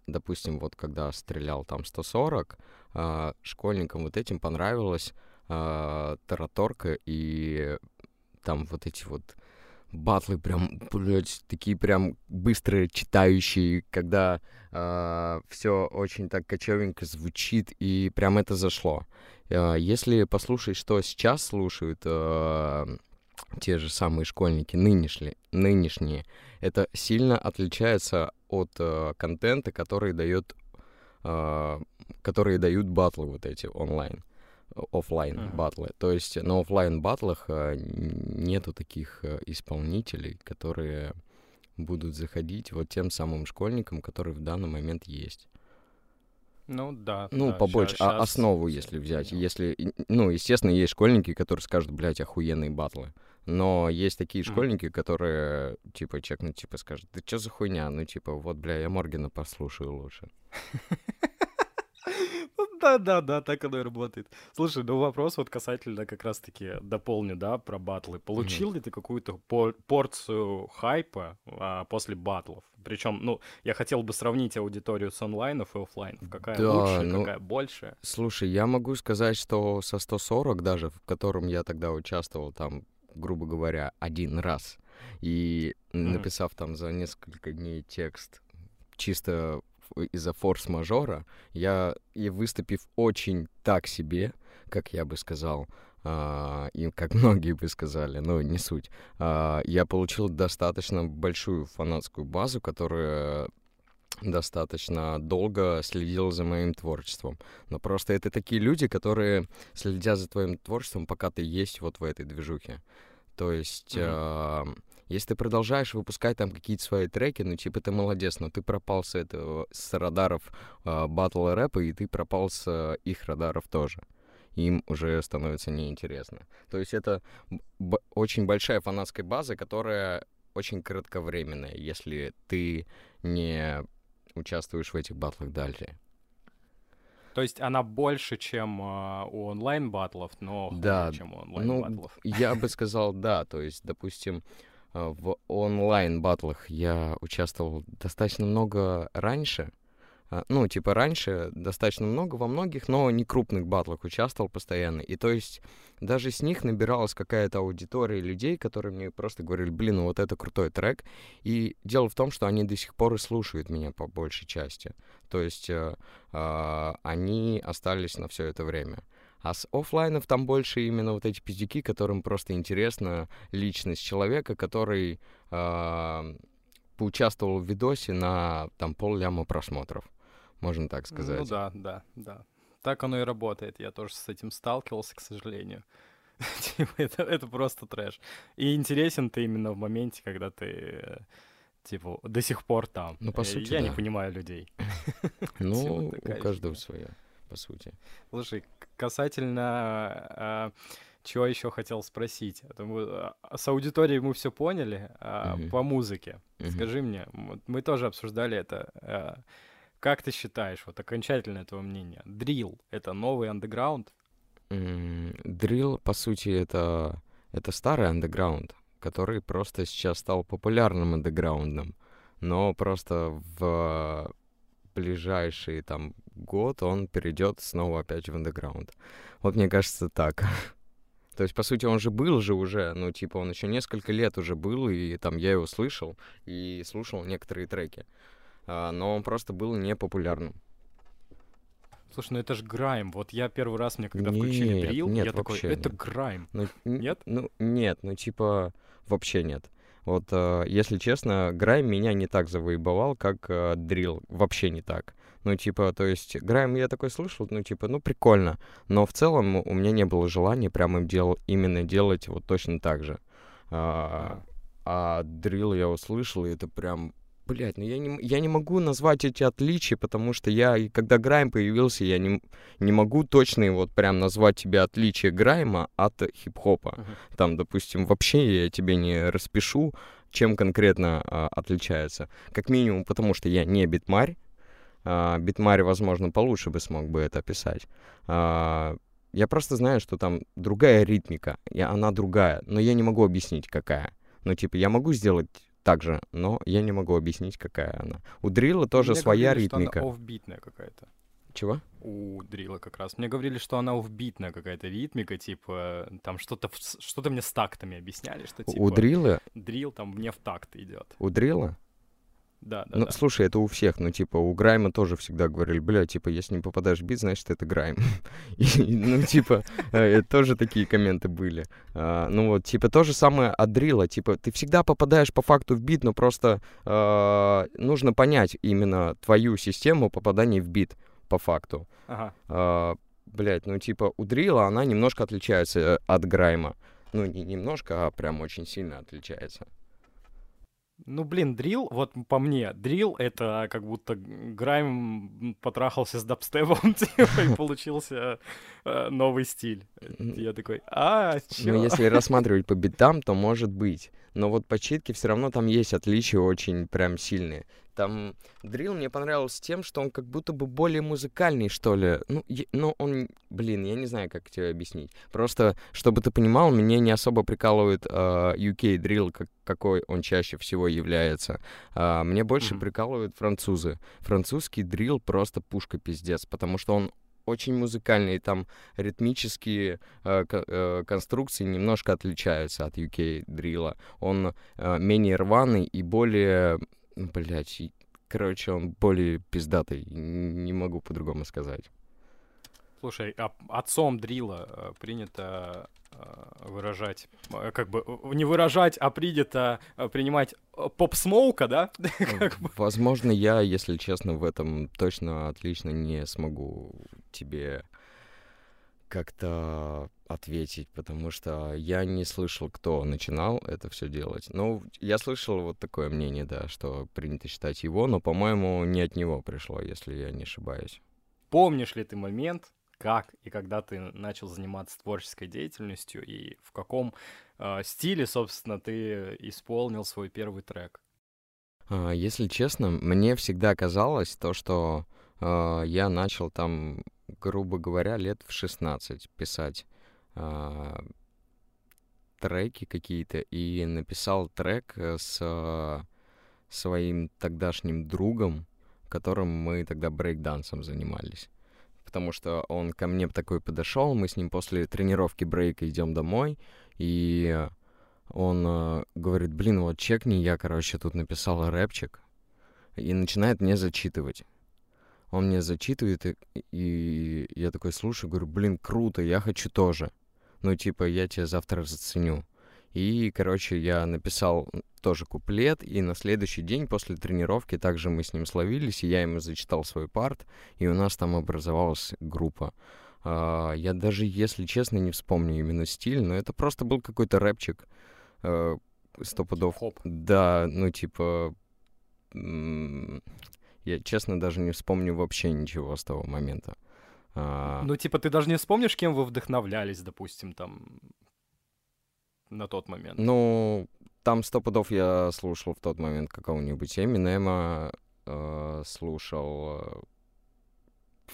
допустим, вот когда стрелял там 140, э, школьникам вот этим понравилась э, тараторка и там вот эти вот батлы прям, блядь, такие прям быстро читающие, когда все очень так кочевенько звучит, и прям это зашло. Э, Если послушать, что сейчас слушают э, те же самые школьники, нынешние, нынешние, это сильно отличается от э, контента, который дает, э, которые дают батлы вот эти онлайн офлайн Мгм. батлы. То есть на офлайн батлах э, нету таких э, исполнителей, которые будут заходить вот тем самым школьникам, которые в данный момент есть. Ну да. Ну, да, побольше, а щас основу, всё если взять. понял. Если, ну, естественно, есть школьники, которые скажут, блядь, охуенные батлы. Но есть такие Мгм. школьники, которые, типа, чекнут, типа, скажут, да что за хуйня? Ну, типа, вот, бля, я Моргена послушаю лучше. Ну Да, да, да, так оно и работает. Слушай, ну вопрос вот касательно как раз-таки дополню, да, про батлы. Получил ли ты какую-то по- порцию хайпа а, после батлов? Причем, ну, я хотел бы сравнить аудиторию с онлайнов и оффлайнов. Какая Да, лучше, ну, какая больше? Слушай, я могу сказать, что со 140 даже, в котором я тогда участвовал, там, грубо говоря, один раз, И Мгм. написав там за несколько дней текст чисто из-за форс-мажора, я и выступив очень так себе, как я бы сказал, а, и как многие бы сказали, но не суть, а, я получил достаточно большую фанатскую базу, которая достаточно долго следила за моим творчеством. Но просто это такие люди, которые следят за твоим творчеством, пока ты есть вот в этой движухе. То есть, а, если ты продолжаешь выпускать там какие-то свои треки, ну, типа, ты молодец, но ты пропал с этого, с радаров батл рэпа, и ты пропал с а, их радаров тоже. Им уже становится неинтересно. То есть это б- очень большая фанатская база, которая очень кратковременная, если ты не участвуешь в этих батлах далее. То есть она больше, чем а, у онлайн-батлов, но хуже, Да, чем у Ну, онлайн-батлов. я бы сказал, да. То есть, допустим, в онлайн-батлах я участвовал достаточно много раньше. А, Ну, типа раньше достаточно много во многих, но не крупных батлах участвовал постоянно. И то есть даже с них набиралась какая-то аудитория людей, которые мне просто говорили, блин, ну вот это крутой трек. И дело в том, что они до сих пор и слушают меня по большей части. То есть э, а, они остались на все это время. А с оффлайнов там больше именно вот эти пиздюки, которым просто интересна личность человека, который а, поучаствовал в видосе на там пол-ляма просмотров, можно так сказать. Ну да, да, да. Так оно и работает. Я тоже с этим сталкивался, к сожалению. Типа, это, это просто трэш. И интересен ты именно в моменте, когда ты э, типа до сих пор там. Ну, по Э, сути, Я не да. понимаю людей. Ну, Тема у каждого свое, по сути. Слушай, касательно а, чего еще хотел спросить. А а, с аудиторией мы все поняли, а Мгм. по музыке. Мгм. Скажи мне, мы тоже обсуждали это. Как ты считаешь, вот окончательное твое мнение, дрил — это новый андеграунд? Дрил, по сути, это, это старый андеграунд, который просто сейчас стал популярным андеграундом. Но просто в ближайший там год он перейдет снова опять в андеграунд. Вот мне кажется так. То есть, по сути, он же был же уже, ну, типа, он еще несколько лет уже был, и там я его слышал и слушал некоторые треки. А, но он просто был непопулярным. Слушай, ну это же грайм. Вот я первый раз мне, когда включили Нет, дрил, нет, я такой, это нет. грайм. Ну, Нет? Ну, нет, ну, типа, вообще нет. Вот, э, если честно, Грайм меня не так завоебовал, как э, Дрил. Вообще не так. Ну, типа, то есть, Грайм я такой слышал, ну, типа, ну, прикольно. Но в целом у меня не было желания прямо им дел- именно делать вот точно так же. А, а Дрил я услышал, и это прям... Блять, ну я не, я не могу назвать эти отличия, потому что я, когда Грайм появился, я не, не могу точно вот прям назвать тебе отличие Грайма от хип-хопа. Мгм. Там, допустим, вообще я тебе не распишу, чем конкретно а, отличается. Как минимум, потому что я не битмарь. А, битмарь, возможно, получше бы смог бы это описать. А, я просто знаю, что там другая ритмика, и она другая, но я не могу объяснить, какая. Ну, типа, я могу сделать так же, но я не могу объяснить, какая она. У дрилла тоже Мне своя говорили, что она ритмика. офбитная какая-то. Чего? У дрила как раз. Мне говорили, что она офбитная какая-то ритмика, типа, там что-то что-то мне с тактами объясняли, что типа У дрилла? дрил там не в такт идет. У дрилла? Да, да, Ну, да. слушай, это у всех, ну, типа, у Грайма тоже всегда говорили, бля, типа, если не попадаешь в бит, значит, это Грайм. Ну, типа, э, тоже такие комменты были. А, Ну, вот, типа, то же самое от дрила, типа, ты всегда попадаешь по факту в бит, но просто а, нужно понять именно твою систему попадания в бит по факту. А, Блять, ну, типа, у дрила она немножко отличается э, от Грайма. Ну, не немножко, а прям очень сильно отличается. Ну, блин, дрил, вот по мне, дрил — это как будто Грайм потрахался с дабстепом, типа, и получился э, новый стиль. Я такой, а, чё? Ну, если рассматривать по битам, то может быть. Но вот по читке все равно там есть отличия очень прям сильные. Там дрил мне понравился тем, что он как будто бы более музыкальный, что ли. Ну, е- ну, он, блин, я не знаю, как тебе объяснить. Просто, чтобы ты понимал, меня не особо прикалывает э, UK дрил, как, какой он чаще всего является. А, мне больше Мгм. прикалывают французы. Французский дрил просто пушка пиздец, потому что он очень музыкальный, там ритмические э, э, конструкции немножко отличаются от UK дрила. Он э, менее рваный и более, блядь, короче, он более пиздатый, не могу по-другому сказать. Слушай, а отцом дрила э, принято э, выражать, э, как бы не выражать, а принято принимать поп-смоука, да? Возможно, я, если честно, в этом точно отлично не смогу тебе как-то ответить, потому что я не слышал, кто начинал это все делать. Ну, я слышал вот такое мнение, да, что принято считать его, но, по-моему, не от него пришло, если я не ошибаюсь. Помнишь ли ты момент, как и когда ты начал заниматься творческой деятельностью и в каком э, стиле, собственно, ты исполнил свой первый трек? А, если честно, мне всегда казалось то, что э, я начал там, грубо говоря, лет в 16 писать э, треки какие-то. И написал трек с э, своим тогдашним другом, которым мы тогда брейкдансом занимались. Потому что он ко мне такой подошел, мы с ним после тренировки брейка идем домой, и он э, говорит, блин, вот чекни, я, короче, тут написал рэпчик, и начинает мне зачитывать. Он мне зачитывает, и, и я такой слушаю, говорю, блин, круто, я хочу тоже. Ну, типа, я тебя завтра заценю. И, короче, я написал тоже куплет, и на следующий день после тренировки также мы с ним словились, и я ему зачитал свой парт, и у нас там образовалась группа. Uh, я даже, если честно, не вспомню именно стиль, но это просто был какой-то рэпчик. Uh, сто пудов. Хоп. Да, ну типа... Я, честно, даже не вспомню вообще ничего с того момента. Uh... Ну, типа, ты даже не вспомнишь, кем вы вдохновлялись, допустим, там, на тот момент? Ну, там сто пудов я слушал в тот момент какого-нибудь Эминема, э, слушал, э,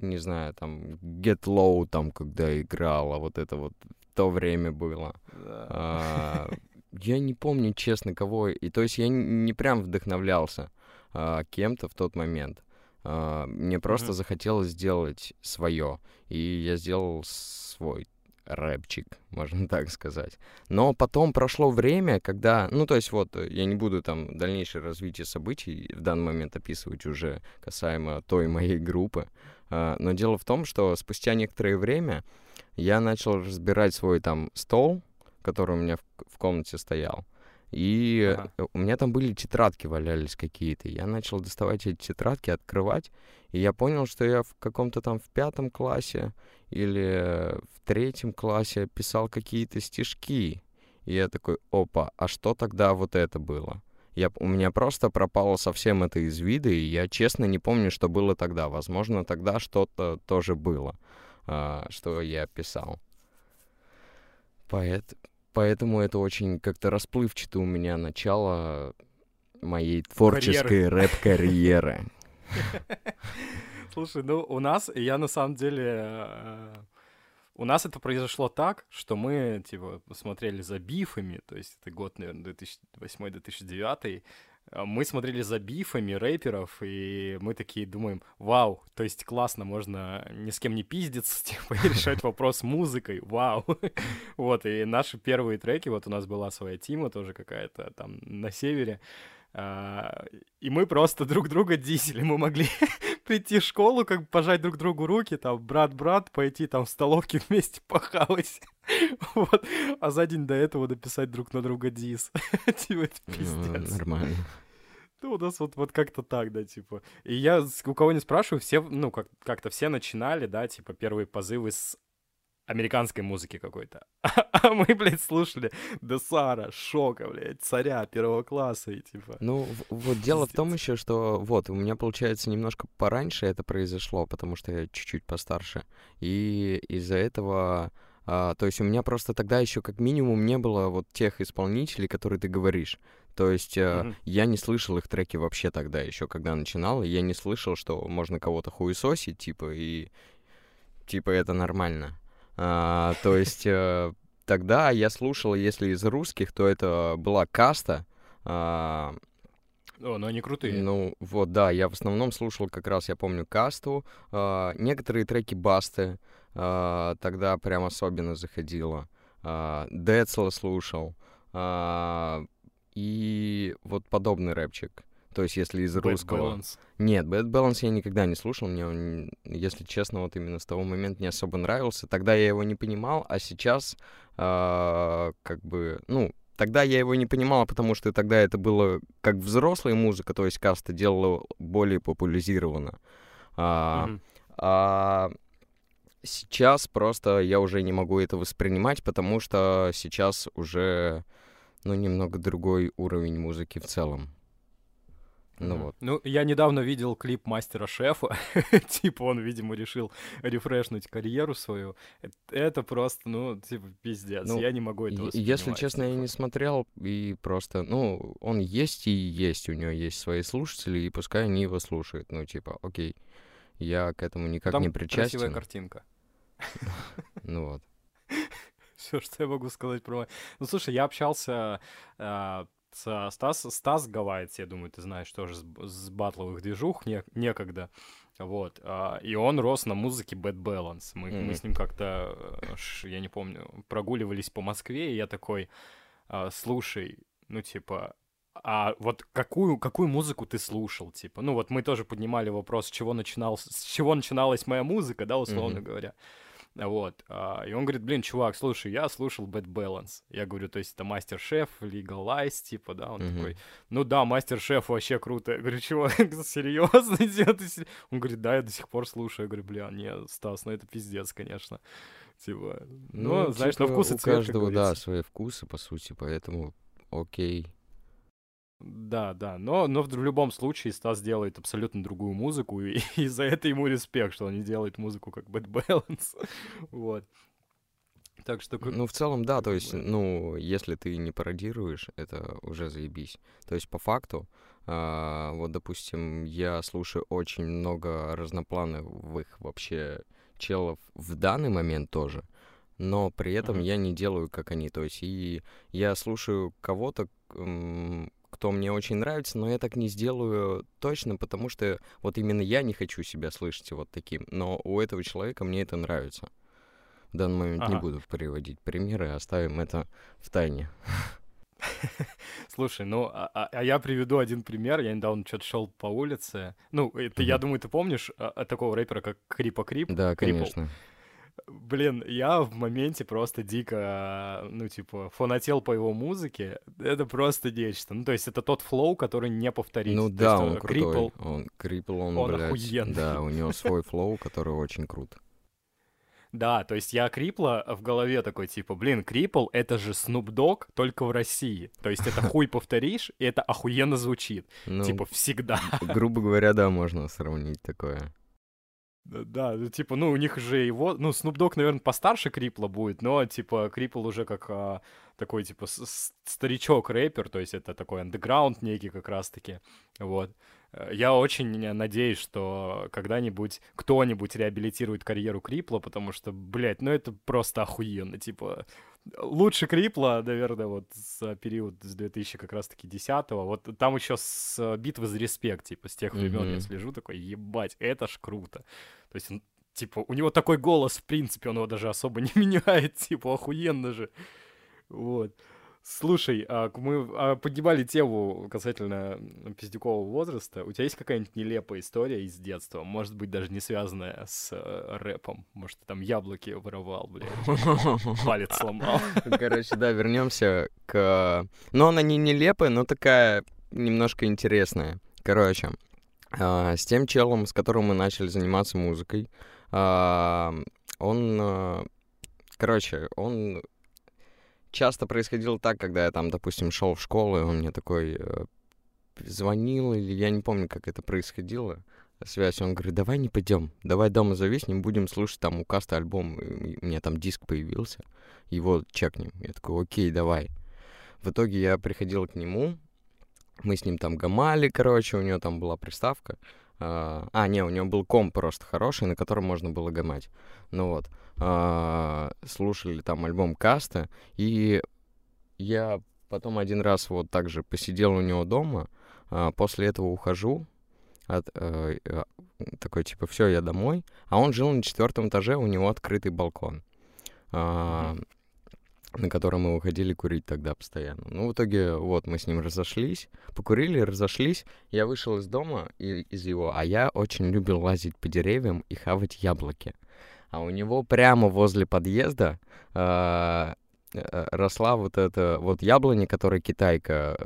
не знаю, там, Get Low там, когда играл, а вот это вот в то время было. Да. А, я не помню, честно, кого. И то есть я не прям вдохновлялся а, кем-то в тот момент. А, мне просто mm-hmm. захотелось сделать свое. И я сделал свой рэпчик, можно так сказать. Но потом прошло время, когда, ну, то есть вот, э, я не буду там дальнейшее развитие событий в данный момент описывать уже касаемо той моей группы, а, но дело в том, что спустя некоторое время я начал разбирать свой там стол, который у меня в, в комнате стоял, и ага. у меня там были тетрадки валялись какие-то. Я начал доставать эти тетрадки, открывать, и я понял, что я в каком-то там в пятом классе или в третьем классе писал какие-то стишки. И я такой, опа, а что тогда вот это было? Я, у меня просто пропало совсем это из вида, и я честно не помню, что было тогда. Возможно, тогда что-то тоже было, а, что я писал. Поэт, поэтому это очень как-то расплывчато у меня начало моей творческой рэп-карьеры. Слушай, ну у нас, я на самом деле, э, у нас это произошло так, что мы, типа, смотрели за бифами, то есть это год, наверное, 2008-2009, э, мы смотрели за бифами рэперов, и мы такие думаем, вау, то есть классно, можно ни с кем не пиздиться, типа, и решать вопрос музыкой, вау. Вот, и наши первые треки, вот у нас была своя тима тоже какая-то там на севере, а, и мы просто друг друга дизели. Мы могли прийти в школу, как бы пожать друг другу руки, там, брат-брат, пойти там в столовке вместе похавать. вот. А за день до этого написать друг на друга диз. типа, ну, пиздец. Нормально. Ну, у нас вот, вот как-то так, да, типа. И я у кого не спрашиваю, все, ну, как- как-то все начинали, да, типа, первые позывы с американской музыки какой-то. А мы, блядь, слушали Десара, Шока, блядь, Царя первого класса и типа... Ну, вот дело в том еще, что вот, у меня, получается, немножко пораньше это произошло, потому что я чуть-чуть постарше. И из-за этого... А, то есть у меня просто тогда еще как минимум не было вот тех исполнителей, которые ты говоришь. То есть mm-hmm. я не слышал их треки вообще тогда еще, когда начинал, и я не слышал, что можно кого-то хуесосить, типа, и типа это нормально. А, то есть э, тогда я слушал, если из русских, то это была каста. А, О, ну они крутые. Ну, вот, да, я в основном слушал как раз, я помню, Касту, э, некоторые треки Басты, э, тогда прям особенно заходило. Э, Децла слушал, э, и вот подобный рэпчик. То есть, если из Bad русского... Balance. Нет, Bad Balance я никогда не слушал, мне он, если честно, вот именно с того момента не особо нравился. Тогда я его не понимал, а сейчас э, как бы, ну, тогда я его не понимал, потому что тогда это было как взрослая музыка, то есть каста делала более популяризировано. А, Мгм. а сейчас просто я уже не могу это воспринимать, потому что сейчас уже, ну, немного другой уровень музыки в целом. Ну вот. Ну, я недавно видел клип мастера шефа. типа он, видимо, решил рефрешнуть карьеру свою. Э- Это просто, ну, типа, пиздец. Ну, я не могу это Е- Если честно, я не смотрел, и просто, ну, он есть и есть, у него есть свои слушатели, и пускай они его слушают. Ну, типа, окей, я к этому никак Там не красивая причастен. картинка. Ну вот. Все, что я могу сказать про... Ну, слушай, я общался а, Стас, Стас Гавайц, я думаю, ты знаешь, тоже с, с батловых движух не- некогда. Вот. а, и он рос на музыке Bad Balance. Мы, мы Мгм. с ним как-то, э, я не помню, прогуливались по Москве, и я такой, а, слушай, ну, типа, а вот какую, какую музыку ты слушал, типа? Ну, вот мы тоже поднимали вопрос, с чего, начинал, с чего начиналась моя музыка, да, условно Мгм. говоря. Вот. а, и он говорит, блин, чувак, слушай, я слушал Bad Balance. Я говорю, то есть это Мастер-шеф, Legalize, типа, да? Он Мгм. такой, ну да, Мастер-шеф вообще круто. Я говорю, чего, серьезно? Он говорит, да, я до сих пор слушаю. Я говорю, бля, не, Стас, ну это пиздец, конечно. Типа, ну, знаешь, на типа, вкус и у цвет, как каждого, да, свои вкусы, по сути, поэтому окей. Да, да, но, но в любом случае Стас делает абсолютно другую музыку, и, и за это ему респект, что он не делает музыку как Bad Balance. Вот. Так что... Ну, в целом, да, то есть, ну, если ты не пародируешь, это уже заебись. То есть, по факту, а, вот, допустим, я слушаю очень много разноплановых вообще челов в данный момент тоже, но при этом Мгм. я не делаю, как они. То есть, и я слушаю кого-то, кто мне очень нравится, но я так не сделаю точно, потому что вот именно я не хочу себя слышать вот таким, но у этого человека мне это нравится. В данный момент не Ага. буду приводить примеры, оставим это в тайне. Слушай, ну, а, а- а я приведу один пример. Я недавно что-то шел по улице. Ну, это, я Мгм. думаю, ты помнишь а, а, такого рэпера, как Крипа Крип? Да, Крипл. конечно. Блин, я в моменте просто дико, а, ну, типа, фанател по его музыке. Это просто нечто. Ну, то есть это тот флоу, который не повторить. Ну То да, есть, он э, крутой. Крипл, Он крипл, он, он блядь, охуенный. Да, у него свой флоу, который очень крут. Да, то есть я Крипла в голове такой, типа, блин, Крипл — это же Snoop Dogg, только в России. То есть это хуй повторишь, и это охуенно звучит. Ну, Типа всегда. грубо говоря, да, можно сравнить такое. Да, типа, ну, у них же его... Ну, Snoop Dogg, наверное, постарше Крипла будет, но, типа, Крипл уже как а, такой, типа, старичок-рэпер, то есть это такой андеграунд некий как раз-таки, вот. Э, Я очень надеюсь, что когда-нибудь кто-нибудь реабилитирует карьеру Крипла, потому что, блядь, ну это просто охуенно, типа... Лучше Крипла, наверное, вот за период с 2000 как раз-таки 10 вот там еще с э, битвы за респект, типа, с тех времен я Мгм. слежу, такой, ебать, это ж круто. То есть он, типа, у него такой голос, в принципе, он его даже особо не меняет, типа, охуенно же. Вот. Слушай, а мы а, поднимали тему касательно пиздюкового возраста. У тебя есть какая-нибудь нелепая история из детства? Может быть, даже не связанная с э, рэпом? Может, ты там яблоки воровал, блядь, палец сломал? Короче, да, вернемся к... Ну, она не нелепая, но такая немножко интересная. Короче, а, с тем челом, с которым мы начали заниматься музыкой, он... Короче, он... Часто происходило так, когда я там, допустим, шел в школу, и он мне такой э, звонил, или я не помню, как это происходило, связь, он говорит, давай не пойдем, давай дома зависнем, будем слушать там у Каста альбом, И у меня там диск появился, его чекнем. Я такой, окей, давай. В итоге я приходил к нему, мы с ним там гамали, короче, у него там была приставка. А, а, не, у него был комп просто хороший, на котором можно было гамать. Ну вот. А, слушали там альбом Каста, и я потом один раз вот так же посидел у него дома, А, после этого ухожу, от, э, э, такой типа, все, я домой. А он жил на четвертом этаже, у него открытый балкон. А, mm-hmm на котором мы выходили курить тогда постоянно. Ну, в итоге, вот, мы с ним разошлись, покурили, разошлись. Я вышел из дома, и, из его, а я очень любил лазить по деревьям и хавать яблоки. А у него прямо возле подъезда э, э, росла вот эта вот яблоня, которая китайка,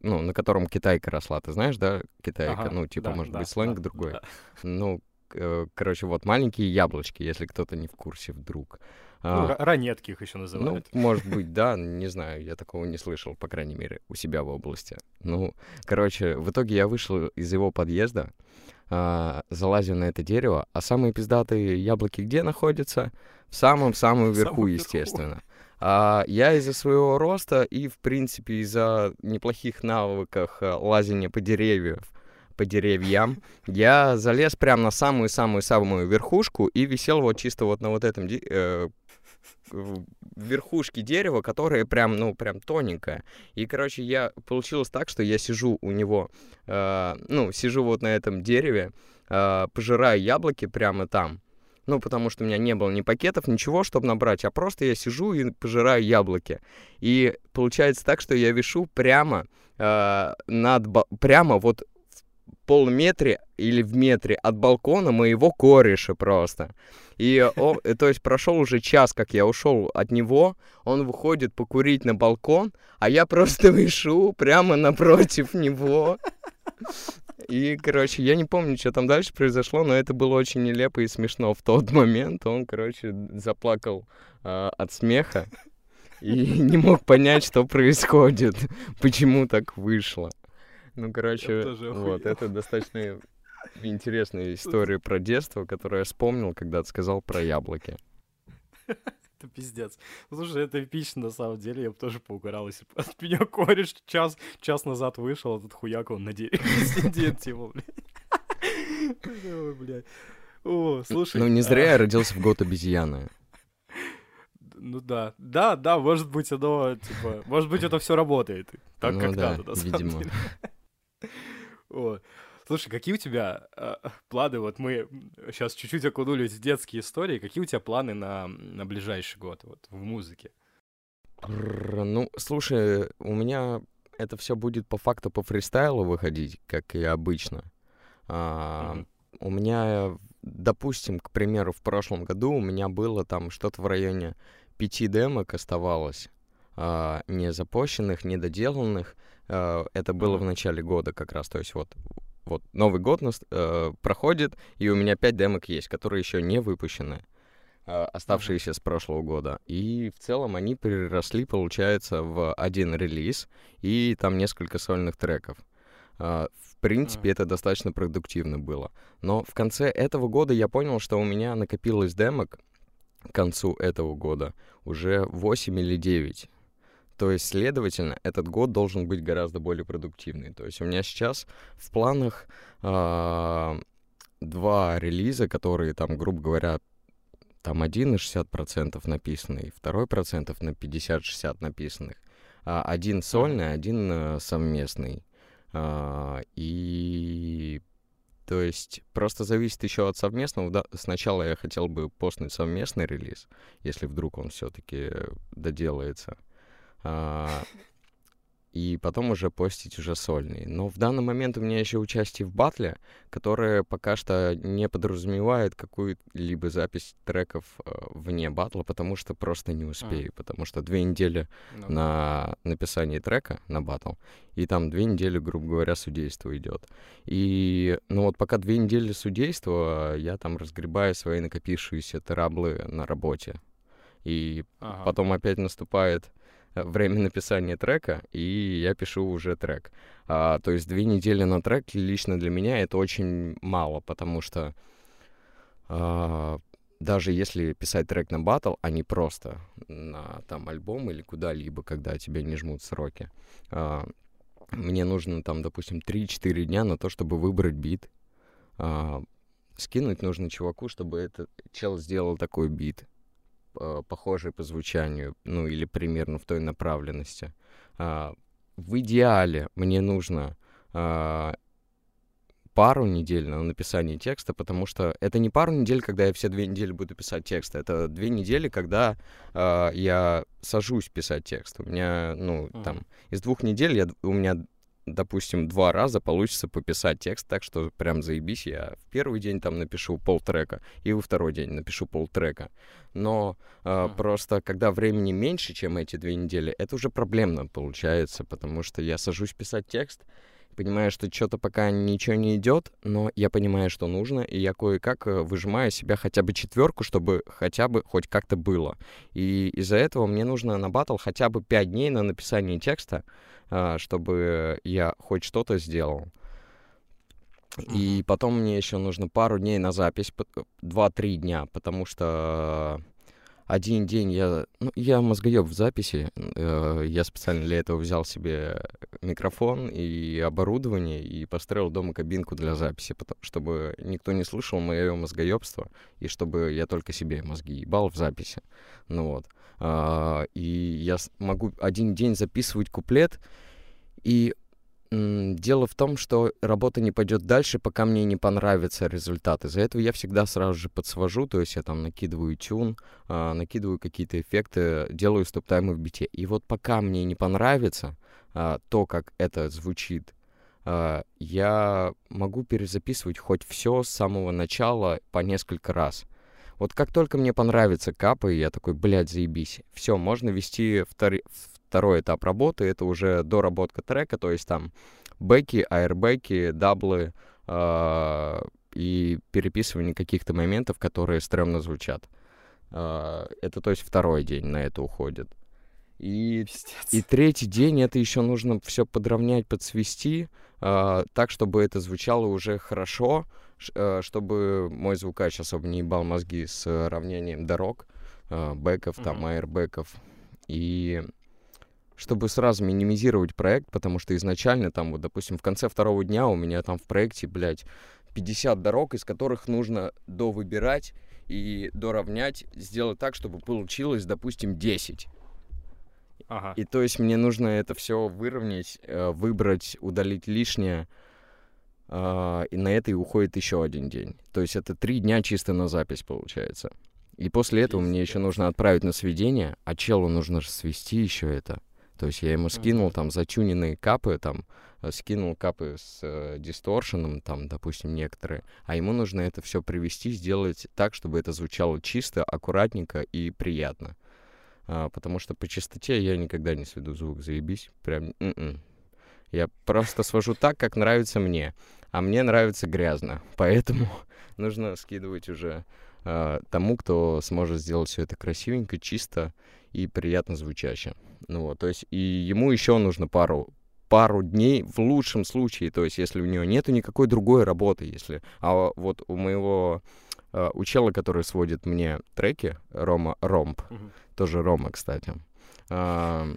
ну, на котором китайка росла, ты знаешь, да, китайка? Ага, ну, типа, да, может да, быть, сленг да, другой. да. Ну, э, короче, вот маленькие яблочки, если кто-то не в курсе вдруг. Ну, А, ра- ранетки их еще ну, называют. может быть, да, не знаю, я такого не слышал, по крайней мере, у себя в области. Ну, короче, в итоге я вышел из его подъезда, а, залазил на это дерево, а самые пиздатые яблоки где находятся? В самом-самом верху, верху. естественно. А я из-за своего роста и, в принципе, из-за неплохих навыков а, лазения по деревьям, по деревьям, я залез прямо на самую-самую-самую верхушку и висел вот чисто вот на вот этом э, в верхушке дерева, которое прям, ну, прям тоненькое. И, короче, я получилось так, что я сижу у него, э, ну, сижу вот на этом дереве, э, пожираю яблоки прямо там. Ну, потому что у меня не было ни пакетов, ничего, чтобы набрать, а просто я сижу и пожираю яблоки. И получается так, что я вишу прямо э, над, прямо вот полметре или в метре от балкона моего кореша просто. И, он, э, то есть, прошел уже час, как я ушел от него, он выходит покурить на балкон, а я просто вишу прямо напротив него. И, короче, я не помню, что там дальше произошло, но это было очень нелепо и смешно в тот момент. Он, короче, заплакал а, от смеха и не мог понять, что происходит, почему так вышло. Ну, короче, вот, это достаточно интересная история про детство, которую я вспомнил, когда ты сказал про яблоки. Это пиздец. Слушай, это эпично на самом деле. Я бы тоже поугорал, если бы от меня кореш час, час назад вышел, а тут хуяк он на дереве сидит, типа, блядь. О, слушай. Ну, не а, зря я родился в год обезьяны. Ну да, да, да, может быть, оно, типа, может быть, это все работает. Так Ну как да, надо, на самом видимо. деле. О, Слушай, какие у тебя э, планы? Вот мы сейчас чуть-чуть окунулись в детские истории. Какие у тебя планы на, на ближайший год вот, в музыке? Ну, слушай, у меня это все будет по факту по фристайлу выходить, как и обычно. А, Мгм. У меня, допустим, к примеру, в прошлом году у меня было там что-то в районе пяти демок оставалось, а, не запущенных, недоделанных. А, Это было в начале года как раз, то есть вот вот Новый год нас, э, проходит, и у меня пять демок есть, которые еще не выпущены, э, оставшиеся с прошлого года. И в целом они переросли, получается, в один релиз и там несколько сольных треков. А, В принципе, это достаточно продуктивно было. Но в конце этого года я понял, что у меня накопилось демок к концу этого года уже 8 или 9. То есть, следовательно, этот год должен быть гораздо более продуктивный. То есть у меня сейчас в планах а, два релиза, которые там, грубо говоря, там один на 60% написанный, второй процентов на 50-60 написанных, а один сольный, один э, совместный. А, и то есть просто зависит еще от совместного. Да, сначала я хотел бы постнуть совместный релиз, если вдруг он все-таки доделается. А, и потом уже постить уже сольный. Но в данный момент у меня еще участие в батле, которое пока что не подразумевает какую-либо запись треков э, вне батла, потому что просто не успею. Потому что две недели Ну, на написание трека, на батл, и там две недели, грубо говоря, судейство идет. И, ну вот пока две недели судейства, я там разгребаю свои накопившиеся траблы на работе. И ага. потом опять наступает время написания трека, и я пишу уже трек. А, то есть две недели на трек лично для меня это очень мало, потому что а, даже если писать трек на батл, а не просто на там альбом или куда-либо, когда тебя не жмут сроки, а, мне нужно там, допустим, 3-4 дня на то, чтобы выбрать бит. А, скинуть нужно чуваку, чтобы этот чел сделал такой бит, э, похожий по звучанию, ну или примерно в той направленности. А, в идеале мне нужно а, пару недель на написание текста, потому что это не пару недель, когда я все две недели буду писать текст, это две недели, когда э, я сажусь писать текст. У меня, ну, uh-huh. там, из двух недель я, у меня, допустим, два раза получится пописать текст, так что прям заебись, я в первый день там напишу полтрека, и во второй день напишу полтрека. Но э, uh-huh. просто, когда времени меньше, чем эти две недели, это уже проблемно получается, потому что я сажусь писать текст, понимаю, что что-то пока ничего не идет, но я понимаю, что нужно, и я кое-как э, выжимаю себя хотя бы четверку, чтобы хотя бы хоть как-то было. И из-за этого мне нужно на батл хотя бы 5 дней на написание текста, а, чтобы я хоть что-то сделал. И потом мне еще нужно пару дней на запись, 2-3 э, дня, потому что один день я... Ну, я мозгоеб в записи. Э, я специально для этого взял себе микрофон и оборудование и построил дома кабинку для записи, чтобы никто не слышал мое мозгоебство и чтобы я только себе мозги ебал в записи. Ну вот. А, и я могу один день записывать куплет, и Дело в том, что работа не пойдет дальше, пока мне не понравится результат. Из-за этого я всегда сразу же подсвожу, то есть я там накидываю тюн, э, накидываю какие-то эффекты, делаю стоп-таймы в бите. И вот пока мне не понравится э, то, как это звучит, э, я могу перезаписывать хоть все с самого начала по несколько раз. Вот как только мне понравится капы, я такой, блядь, заебись. Все, можно вести втор второй этап работы, это уже доработка трека, то есть там бэки, аэрбэки, даблы э, и переписывание каких-то моментов, которые стрёмно звучат. Э, это, то есть, второй день на это уходит. И, и третий день это еще нужно все подровнять, подсвести, э, так, чтобы это звучало уже хорошо, э, чтобы мой звукач особо не ебал мозги с равнением дорог, э, бэков, mm-hmm. там, аэрбэков. И чтобы сразу минимизировать проект, потому что изначально там, вот, допустим, в конце второго дня у меня там в проекте, блядь, 50 дорог, из которых нужно довыбирать и доравнять, сделать так, чтобы получилось, допустим, 10. Ага. И то есть мне нужно это все выровнять, э, выбрать, удалить лишнее, а, и на это и уходит еще один день. То есть это три дня чисто на запись получается. И после этого мне еще нужно отправить на сведение, а челу нужно свести еще это. То есть я ему скинул там затюненные капы, там э, скинул капы с э, дисторшеном, там, допустим, некоторые, а ему нужно это все привести, сделать так, чтобы это звучало чисто, аккуратненько и приятно. А, потому что по чистоте я никогда не сведу звук, заебись, прям н м-м. Я просто свожу так, как нравится мне, а мне нравится грязно, поэтому нужно скидывать уже э, тому, кто сможет сделать все это красивенько, чисто и приятно звучаще. Ну вот, то есть и ему еще нужно пару пару дней в лучшем случае, то есть если у него нету никакой другой работы, если, а вот у моего uh, у чела, который сводит мне треки, Рома Ромб, uh-huh. тоже Рома, кстати, uh,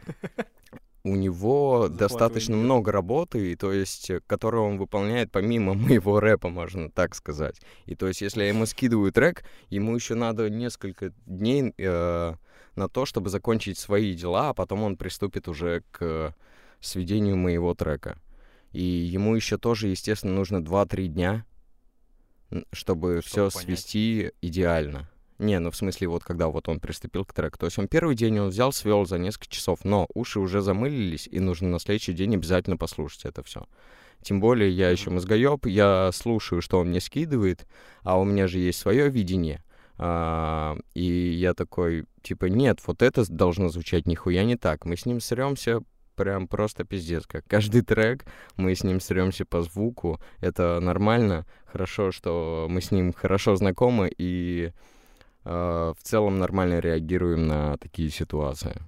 у него достаточно много работы, и, то есть, которую он выполняет помимо моего рэпа, можно так сказать. И то есть, если я ему скидываю трек, ему еще надо несколько дней uh, на то, чтобы закончить свои дела, а потом он приступит уже к сведению моего трека. И ему еще тоже, естественно, нужно 2-3 дня, чтобы, чтобы все свести идеально. Не, ну в смысле, вот когда вот он приступил к треку. То есть он первый день он взял, свел за несколько часов, но уши уже замылились, и нужно на следующий день обязательно послушать это все. Тем более я еще мозгоеб, я слушаю, что он мне скидывает, а у меня же есть свое видение. А, и я такой, типа, нет, вот это должно звучать нихуя не так. Мы с ним сремся прям просто пиздец, как каждый трек, мы с ним сремся по звуку, это нормально, хорошо, что мы с ним хорошо знакомы и э, в целом нормально реагируем на такие ситуации.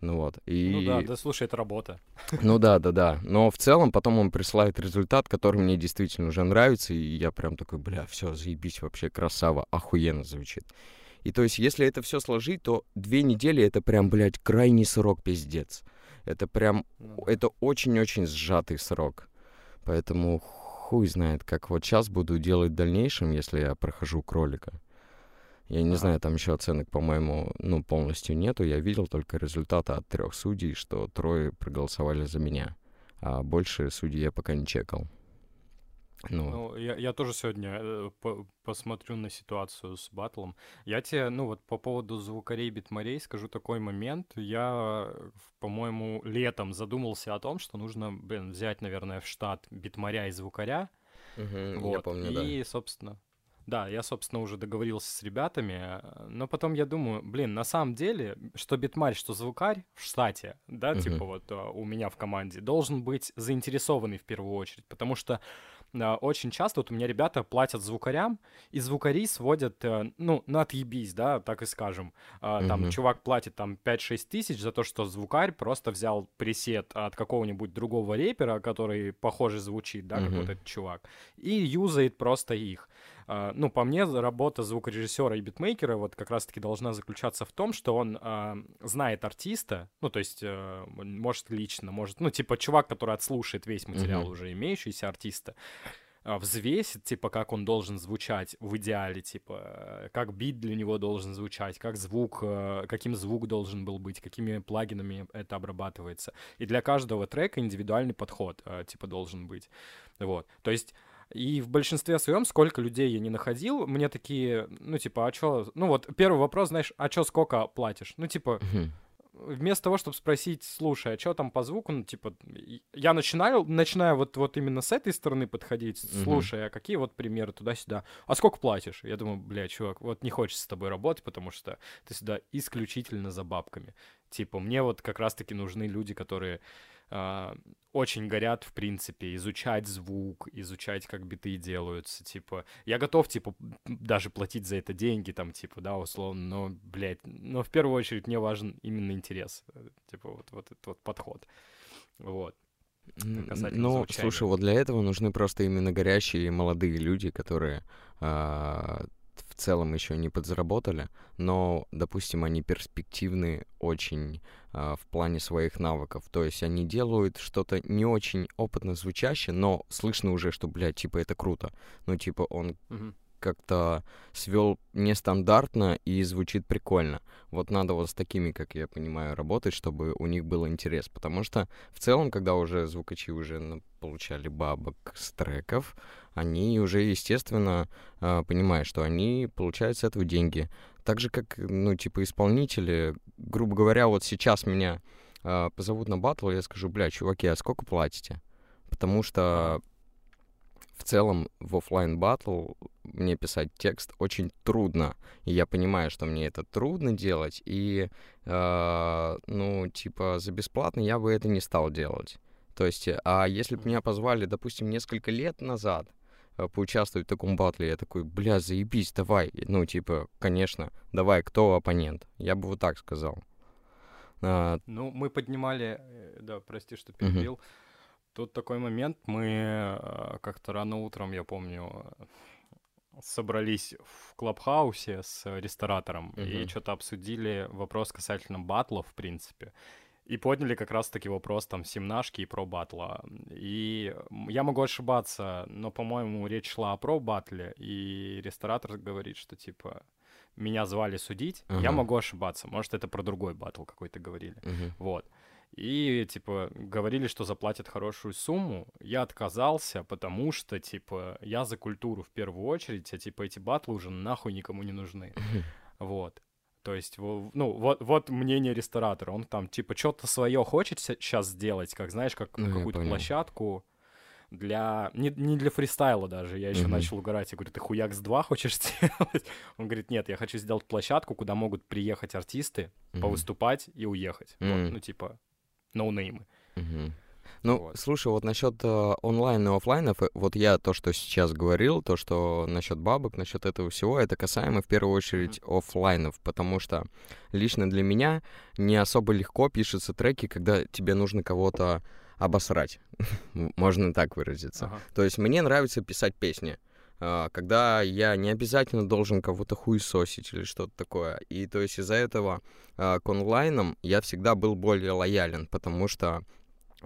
Ну вот. И... Ну да, да, слушай, это работа. Ну да, да, да. Но в целом потом он присылает результат, который мне действительно уже нравится, и я прям такой, бля, все, заебись, вообще красава, охуенно звучит. И то есть, если это все сложить, то две недели это прям, блядь, крайний срок пиздец. Это прям, ну, да. это очень-очень сжатый срок. Поэтому хуй знает, как вот сейчас буду делать в дальнейшем, если я прохожу кролика. Я не знаю, там еще оценок, по-моему, ну, полностью нету. Я видел только результаты от трех судей, что трое проголосовали за меня. А больше судьи я пока не чекал. Ну, ну я, я тоже сегодня э, по посмотрю на ситуацию с батлом. Я тебе, ну вот по поводу звукарей битмарей скажу такой момент. Я, по-моему, летом задумался о том, что нужно, блин, взять, наверное, в штат битмаря и звукаря. Угу, вот. Я помню, и, да. собственно, да, я, собственно, уже договорился с ребятами, но потом я думаю, блин, на самом деле, что битмарь, что звукарь в штате, да, uh-huh. типа вот а, у меня в команде, должен быть заинтересованный в первую очередь, потому что а, очень часто вот у меня ребята платят звукарям, и звукари сводят, э, ну, на отъебись, да, так и скажем. Uh-huh. Там чувак платит там 5-6 тысяч за то, что звукарь просто взял пресет от какого-нибудь другого репера, который похоже звучит, да, как вот этот чувак, и юзает просто их. А, ну, по мне, работа звукорежиссера и битмейкера вот как раз-таки должна заключаться в том, что он э, знает артиста, ну, то есть, э, может, лично, может, ну, типа, чувак, который отслушает весь материал mm-hmm. уже имеющийся артиста, взвесит, типа, как он должен звучать в идеале, типа, как бит для него должен звучать, как звук, каким звук должен был быть, какими плагинами это обрабатывается. И для каждого трека индивидуальный подход, типа, должен быть. Вот. То есть и в большинстве своем, сколько людей я не находил, мне такие, ну, типа, а чё... Ну, вот первый вопрос, знаешь, а чё, сколько платишь? Ну, типа, вместо того, чтобы спросить, слушай, а что там по звуку, ну, типа, я начинаю, начинаю вот, вот именно с этой стороны подходить, слушай, а какие вот примеры туда-сюда, а сколько платишь? Я думаю, бля, чувак, вот не хочется с тобой работать, потому что ты сюда исключительно за бабками. Типа, мне вот как раз-таки нужны люди, которые э, очень горят, в принципе, изучать звук, изучать, как биты делаются, типа, я готов, типа, даже платить за это деньги, там, типа, да, условно, но, блядь, но в первую очередь мне важен именно интерес, э, типа, вот, вот этот вот подход, вот. Ну, слушай, вот для этого нужны просто именно горящие молодые люди, которые в целом еще не подзаработали, но, допустим, они перспективны очень а, в плане своих навыков. То есть они делают что-то не очень опытно звучащее, но слышно уже, что, блядь, типа это круто. Ну, типа он mm-hmm как-то свел нестандартно и звучит прикольно. Вот надо вот с такими, как я понимаю, работать, чтобы у них был интерес. Потому что в целом, когда уже звукачи уже получали бабок с треков, они уже, естественно, а, понимают, что они получают с этого деньги. Так же, как, ну, типа, исполнители, грубо говоря, вот сейчас меня э, позовут на батл, я скажу, бля, чуваки, а сколько платите? Потому что в целом в офлайн батл мне писать текст очень трудно. И я понимаю, что мне это трудно делать, и, э, ну, типа, за бесплатно я бы это не стал делать. То есть, а если бы меня позвали, допустим, несколько лет назад, э, поучаствовать в таком батле, я такой, бля, заебись, давай. Ну, типа, конечно, давай, кто оппонент? Я бы вот так сказал. А... Ну, мы поднимали, э, да, прости, что перебил. Uh-huh. Тут такой момент, мы э, как-то рано утром, я помню, собрались в клабхаусе с ресторатором uh-huh. и что-то обсудили вопрос касательно батлов, в принципе. И подняли как раз-таки вопрос там семнашки и про батла. И я могу ошибаться, но, по-моему, речь шла о про батле, и ресторатор говорит, что типа меня звали судить. Uh-huh. Я могу ошибаться, может, это про другой батл какой-то говорили. Uh-huh. Вот. И, типа, говорили, что заплатят хорошую сумму. Я отказался, потому что, типа, я за культуру в первую очередь, а, типа, эти батлы уже нахуй никому не нужны. Вот. То есть, ну, вот, вот мнение ресторатора. Он там, типа, что-то свое хочет сейчас сделать, как, знаешь, как ну, какую-то площадку для... Не, не для фристайла даже. Я еще mm-hmm. начал угорать. Я говорю, ты хуякс 2 хочешь сделать? Он говорит, нет, я хочу сделать площадку, куда могут приехать артисты, mm-hmm. повыступать и уехать. Mm-hmm. Вот, ну, типа, ноунеймы. Угу. Ну, вот. слушай, вот насчет э, онлайн и офлайнов, э, вот я то, что сейчас говорил, то, что насчет бабок, насчет этого всего, это касаемо в первую очередь mm-hmm. офлайнов, потому что лично для меня не особо легко пишутся треки, когда тебе нужно кого-то обосрать, можно так выразиться. Ага. То есть мне нравится писать песни, когда я не обязательно должен кого-то хуесосить или что-то такое. И то есть из-за этого а, к онлайнам я всегда был более лоялен, потому что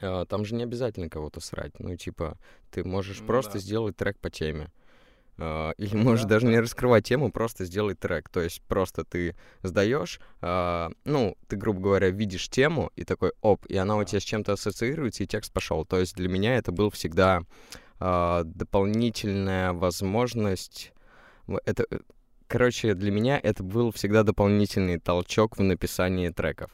а, там же не обязательно кого-то срать. Ну, типа, ты можешь ну, просто да. сделать трек по теме. Или можешь да, даже да. не раскрывать тему, просто сделай трек. То есть просто ты сдаешь, ну, ты, грубо говоря, видишь тему и такой, оп, и она да. у тебя с чем-то ассоциируется, и текст пошел. То есть для меня это был всегда дополнительная возможность... Это, э, короче, для меня это был всегда дополнительный толчок в написании треков.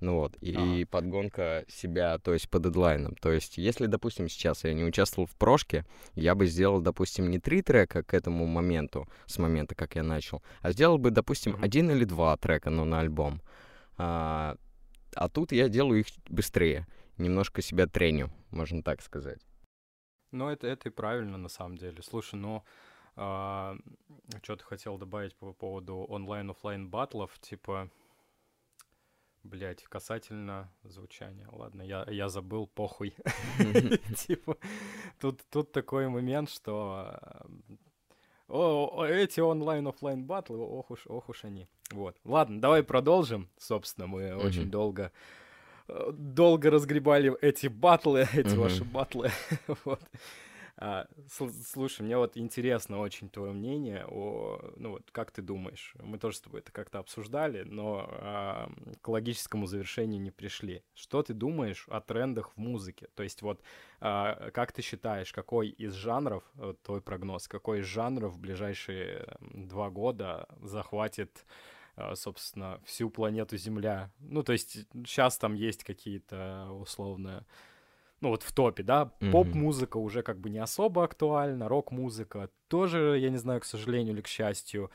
Ну вот, и ага. подгонка себя, то есть по дедлайнам. То есть, если, допустим, сейчас я не участвовал в прошке, я бы сделал, допустим, не три трека к этому моменту, с момента, как я начал, а сделал бы, допустим, mm-hmm. один или два трека, ну, на альбом. А, а тут я делаю их быстрее, немножко себя треню, можно так сказать. Ну, это, это и правильно, на самом деле. Слушай, ну, а, что ты хотел добавить по поводу онлайн-офлайн батлов, типа Блять, касательно звучания. Ладно, я, я забыл, похуй. Типа, тут, тут такой момент, что о, эти онлайн-офлайн батлы, ох уж, ох уж они. Вот. Ладно, давай продолжим. Собственно, мы очень долго долго разгребали эти батлы, эти ваши батлы. вот. А, слушай, мне вот интересно очень твое мнение о, ну вот, как ты думаешь? Мы тоже с тобой это как-то обсуждали, но а, к логическому завершению не пришли. Что ты думаешь о трендах в музыке? То есть вот, а, как ты считаешь, какой из жанров, вот, твой прогноз, какой из жанров в ближайшие два года захватит собственно, всю планету Земля. Ну, то есть сейчас там есть какие-то условно ну вот в топе, да, mm-hmm. поп-музыка уже как бы не особо актуальна, рок-музыка тоже, я не знаю, к сожалению или к счастью,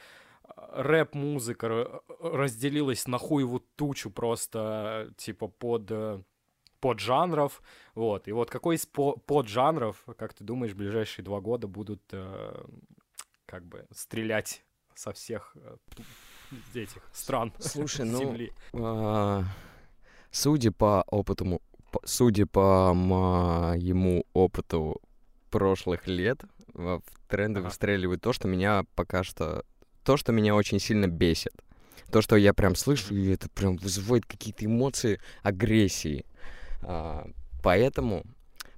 рэп-музыка разделилась на хуеву тучу просто, типа, под под жанров, вот, и вот какой из под жанров, как ты думаешь, в ближайшие два года будут э, как бы стрелять со всех э, этих стран Слушай, ну, Земли? А, судя по опыту судя по моему опыту прошлых лет, в тренды ага. выстреливает то, что меня пока что... То, что меня очень сильно бесит. То, что я прям слышу, и это прям вызывает какие-то эмоции агрессии. А, поэтому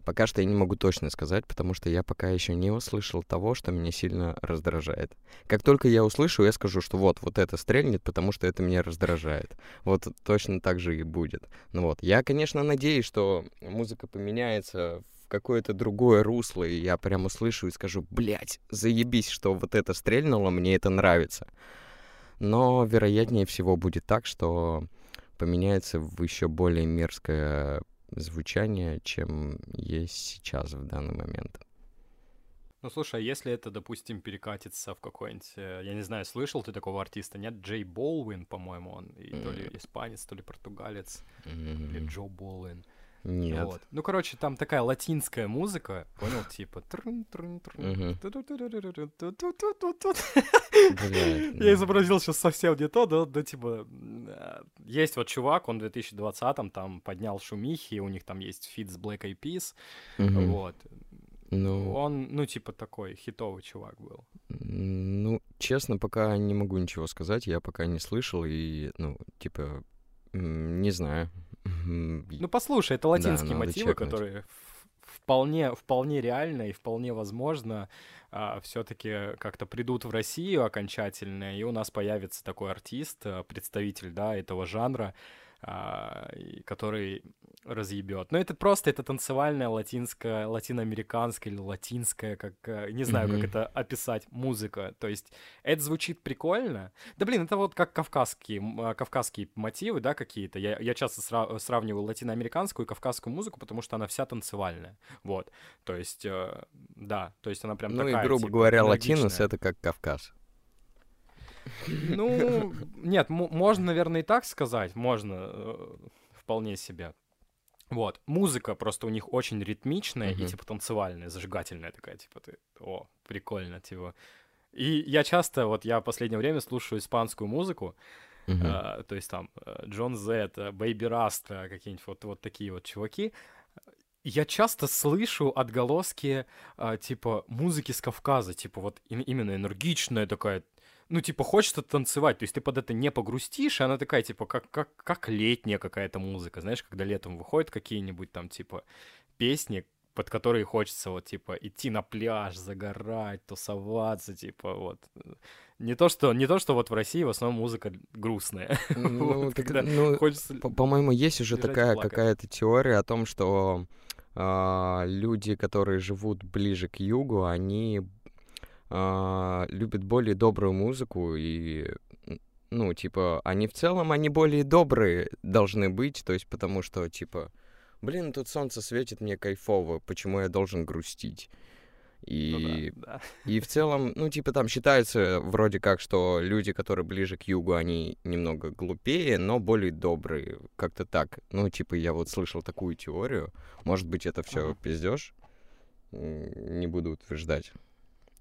Пока что я не могу точно сказать, потому что я пока еще не услышал того, что меня сильно раздражает. Как только я услышу, я скажу, что вот, вот это стрельнет, потому что это меня раздражает. Вот точно так же и будет. Ну вот, я, конечно, надеюсь, что музыка поменяется в какое-то другое русло, и я прям услышу и скажу, блядь, заебись, что вот это стрельнуло, мне это нравится. Но вероятнее всего будет так, что поменяется в еще более мерзкое звучание, чем есть сейчас в данный момент. Ну, слушай, а если это, допустим, перекатится в какой-нибудь, э, я не знаю, слышал ты такого артиста? Нет, Джей Болвин, по-моему, он и то ли испанец, то ли португалец, mm-hmm. или Джо Болвин. Нет. Вот. Ну, короче, там такая латинская музыка, понял, типа... Я изобразил сейчас совсем не то, да, да, типа... Есть вот чувак, он в 2020-м там поднял шумихи, у них там есть фит с Black Eyed Peas, вот. Ну... Он, ну, типа такой хитовый чувак был. Ну, честно, пока не могу ничего сказать, я пока не слышал и, ну, типа, не знаю. Ну, послушай, это латинские да, мотивы, чекнуть. которые вполне, вполне реально и вполне возможно а, все-таки как-то придут в Россию окончательно, и у нас появится такой артист, а, представитель, да, этого жанра, который разъебет. Но это просто это танцевальная латинская, латиноамериканская или латинская, как э, не знаю, mm-hmm. как это описать, музыка. То есть это звучит прикольно. Да блин, это вот как кавказские, а, кавказские мотивы, да, какие-то. Я, я часто сра- сравниваю латиноамериканскую и кавказскую музыку, потому что она вся танцевальная. Вот. То есть, э, да, то есть она прям ну такая, и, грубо типа, говоря, латинос — это как Кавказ. Ну, нет, можно, наверное, и так сказать. Можно э, вполне себе. Вот, музыка просто у них очень ритмичная uh-huh. и, типа, танцевальная, зажигательная такая, типа, ты, о, прикольно, типа. И я часто, вот я в последнее время слушаю испанскую музыку, uh-huh. а, то есть там э, Jon Z, Baby Rasta, какие-нибудь вот, вот такие вот чуваки, я часто слышу отголоски, а, типа, музыки с Кавказа, типа, вот именно энергичная такая, ну, типа, хочется танцевать, то есть ты под это не погрустишь, и она такая, типа, как, как, как летняя какая-то музыка, знаешь, когда летом выходят какие-нибудь там, типа, песни, под которые хочется вот, типа, идти на пляж, загорать, тусоваться, типа, вот. Не то, что, не то, что вот в России в основном музыка грустная. Ну, Вот, так, ну, хочется по- по-моему, есть уже такая какая-то теория о том, что а, люди, которые живут ближе к югу, они а, любят более добрую музыку и ну, типа, они в целом, они более добрые должны быть, то есть потому что, типа, блин, тут солнце светит, мне кайфово, почему я должен грустить? Ну И да, да. и в целом, ну, типа, там считается вроде как, что люди, которые ближе к югу, они немного глупее, но более добрые. Как-то так. Ну, типа, я вот слышал такую теорию. Может быть, это все Ага. пиздешь. Не буду утверждать.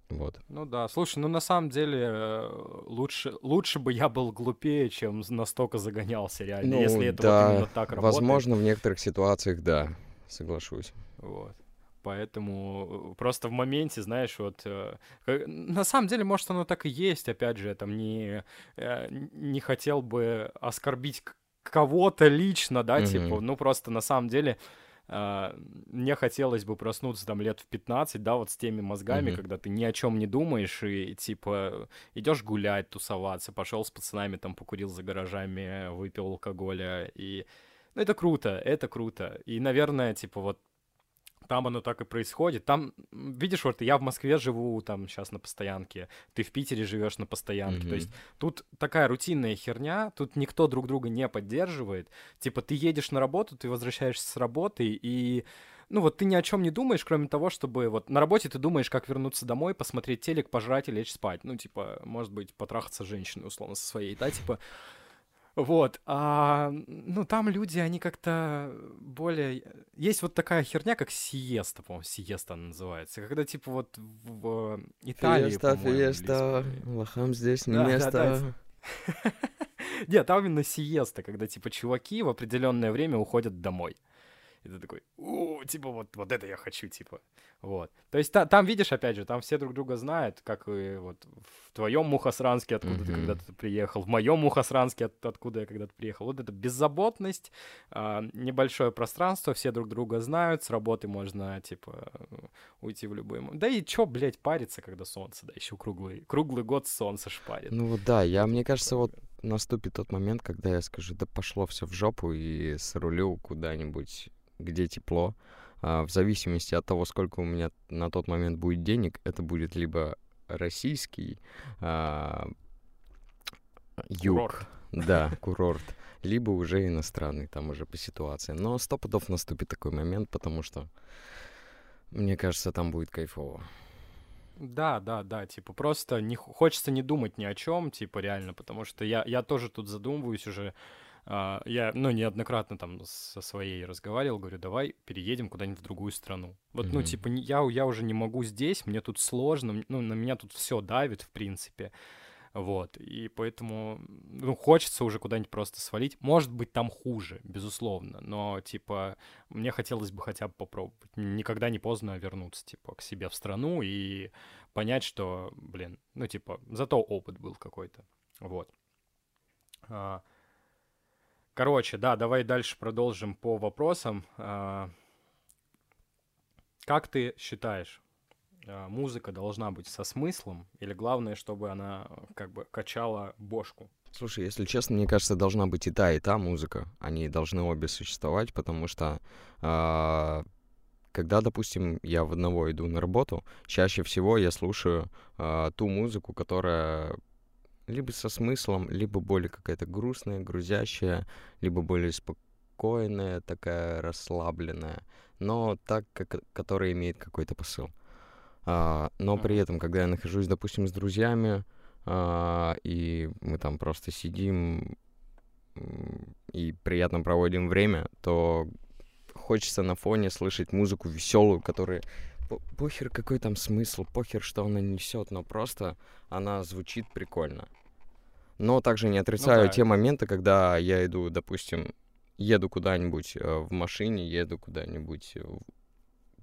Вот. Ну да, слушай, ну на самом деле э, лучше, лучше бы я был глупее, чем настолько загонялся реально, Ну, если это да, вот именно так работает. Возможно, в некоторых ситуациях, да, соглашусь. Вот. Поэтому э, просто в моменте, знаешь, вот... э, На самом деле, может, оно так и есть, опять же, я там не, не хотел бы оскорбить кого-то лично, да, Мгм. типа, ну просто на самом деле мне хотелось бы проснуться там лет в 15, да, вот с теми мозгами, Мгм. когда ты ни о чем не думаешь и, типа, идешь гулять, тусоваться, пошел с пацанами, там, покурил за гаражами, выпил алкоголя, и... Ну, это круто, это круто. И, наверное, типа, вот там оно так и происходит. Там, видишь, вот я в Москве живу там сейчас на постоянке, ты в Питере живешь на постоянке. То Мгм. есть тут такая рутинная херня, тут никто друг друга не поддерживает. Типа ты едешь на работу, ты возвращаешься с работы, и ну вот ты ни о чем не думаешь, кроме того, чтобы вот на работе ты думаешь, как вернуться домой, посмотреть телек, пожрать и лечь спать. Ну, типа, может быть, потрахаться с женщиной, условно, со своей, да, типа. Вот, а, ну, там люди, они как-то более... Есть вот такая херня, как сиеста, по-моему, сиеста она называется, когда, типа, вот в Италии, Фиеста, фиеста, лохам здесь не Да, да, место. да, Нет, там именно сиеста, когда, типа, чуваки в определенное время уходят домой. И ты такой, у, типа, вот, вот это я хочу, типа. Вот. То есть та- там, видишь, опять же, там все друг друга знают, как и вот в твоем Мухосранске, откуда ты Мгм. когда-то приехал, в моем Мухосранске, от- откуда я когда-то приехал. Вот эта беззаботность, а, небольшое пространство, все друг друга знают, с работы можно, типа, уйти в любой. Да и чё, блядь, париться, когда солнце, да, еще круглый, круглый год солнце шпарит. Ну да, я, мне кажется, вот наступит тот момент, когда я скажу, да пошло все в жопу и срулю куда-нибудь, где тепло. А, в зависимости от того, сколько у меня на тот момент будет денег, это будет либо российский а, юг, Курорт. да, курорт, либо уже иностранный, там уже по ситуации. Но сто пудов наступит такой момент, потому что, мне кажется, там будет кайфово. Да, да, да, типа просто не хочется не думать ни о чем, типа реально, потому что я, я тоже тут задумываюсь уже. А, я, ну, неоднократно там со своей разговаривал, говорю, давай переедем куда-нибудь в другую страну. Вот, ну, Мгм. типа, я, я уже не могу здесь, мне тут сложно, ну, на меня тут все давит, в принципе. Вот, и поэтому, ну, хочется уже куда-нибудь просто свалить. Может быть, там хуже, безусловно, но, типа, мне хотелось бы хотя бы попробовать. Никогда не поздно вернуться, типа, к себе в страну и понять, что, блин, ну, типа, зато опыт был какой-то. Вот. А, Короче, да, давай дальше продолжим по вопросам. А, Как ты считаешь, а, музыка должна быть со смыслом или главное, чтобы она э, как бы качала бошку? Слушай, если честно, мне кажется, должна быть и та, и та музыка. Они должны обе существовать, потому что а, когда, допустим, я в одного иду на работу, чаще всего я слушаю ту музыку, которая либо со смыслом, либо более какая-то грустная, грузящая, либо более спокойная, такая расслабленная, но так, как, которая имеет какой-то посыл. А, но при этом, когда я нахожусь, допустим, с друзьями, а, и мы там просто сидим и приятно проводим время, то хочется на фоне слышать музыку веселую, которая по- похер какой там смысл, похер, что она несет, но просто она звучит прикольно. Но также не отрицаю да. те моменты, когда я иду, допустим, еду куда-нибудь э, в машине, еду куда-нибудь, э,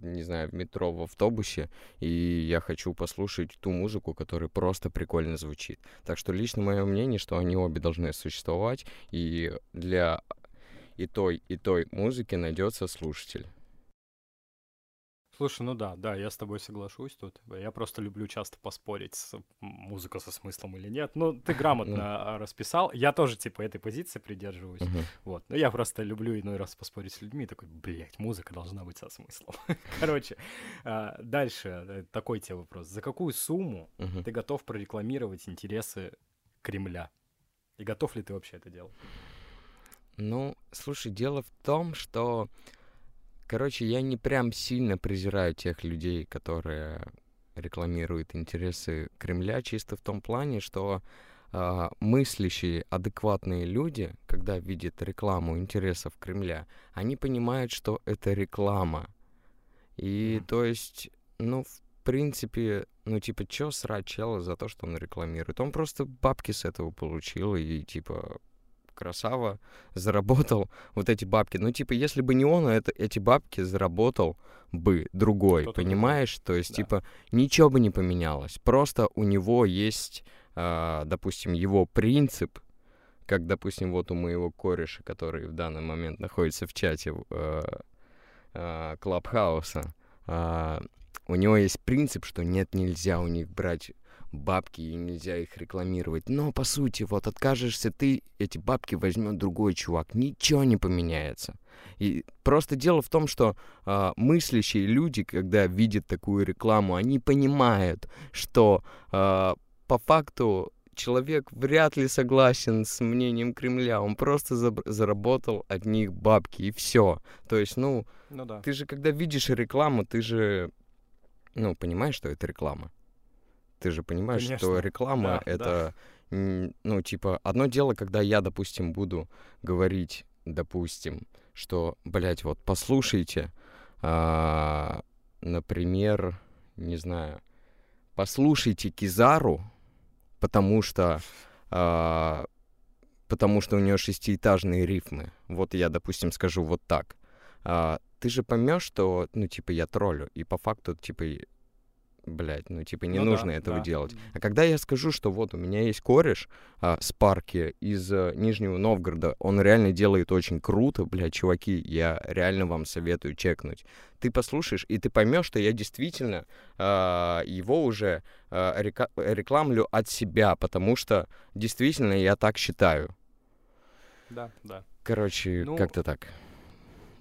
не знаю, в метро, в автобусе, и я хочу послушать ту музыку, которая просто прикольно звучит. Так что лично мое мнение, что они обе должны существовать, и для и той, и той музыки найдется слушатель. Слушай, ну да, да, я с тобой соглашусь тут. Я просто люблю часто поспорить, с музыка со смыслом или нет. Ну, ты грамотно расписал. Я тоже, типа, этой позиции придерживаюсь. Вот. Но я просто люблю иной раз поспорить с людьми. Такой, блядь, музыка должна быть со смыслом. Короче, а, дальше э, такой тебе вопрос. За какую сумму ты готов прорекламировать интересы Кремля? И готов ли ты вообще это делать? Ну, слушай, дело в том, что Короче, я не прям сильно презираю тех людей, которые рекламируют интересы Кремля, чисто в том плане, что э, мыслящие, адекватные люди, когда видят рекламу интересов Кремля, они понимают, что это реклама. И mm. то есть, ну, в принципе, ну, типа, чё срать чела за то, что он рекламирует? Он просто бабки с этого получил, и, типа, красава, заработал вот эти бабки. Ну, типа, если бы не он, это, эти бабки заработал бы другой, Кто-то понимаешь? Другой. То есть, да. типа, ничего бы не поменялось. Просто у него есть, э, допустим, его принцип, как, допустим, вот у моего кореша, который в данный момент находится в чате э, э, Клабхауса, э, у него есть принцип, что нет, нельзя у них брать бабки, и нельзя их рекламировать. Но, по сути, вот откажешься ты, эти бабки возьмет другой чувак. Ничего не поменяется. И просто дело в том, что э, мыслящие люди, когда видят такую рекламу, они понимают, что э, по факту человек вряд ли согласен с мнением Кремля. Он просто за заработал от них бабки, и все. То есть, ну, ну да. ты же, когда видишь рекламу, ты же, ну, понимаешь, что это реклама. Ты же понимаешь, Конечно. что реклама да, это, да. ну, типа, одно дело, когда я, допустим, буду говорить, допустим, что, блядь, вот послушайте, а, например, не знаю, послушайте Кизару, потому что а, потому что у нее шестиэтажные рифмы. Вот я, допустим, скажу вот так. А, ты же поймешь, что, ну, типа, я троллю, и по факту, типа, блядь, ну, типа, не ну, нужно да, этого да. делать. А когда я скажу, что вот у меня есть кореш а, с парки из а, Нижнего Новгорода, он реально делает очень круто, блядь, чуваки, я реально вам советую чекнуть. Ты послушаешь, и ты поймешь, что я действительно а, его уже а, река- рекламлю от себя, потому что действительно я так считаю. Да, да. Короче, ну, как-то так.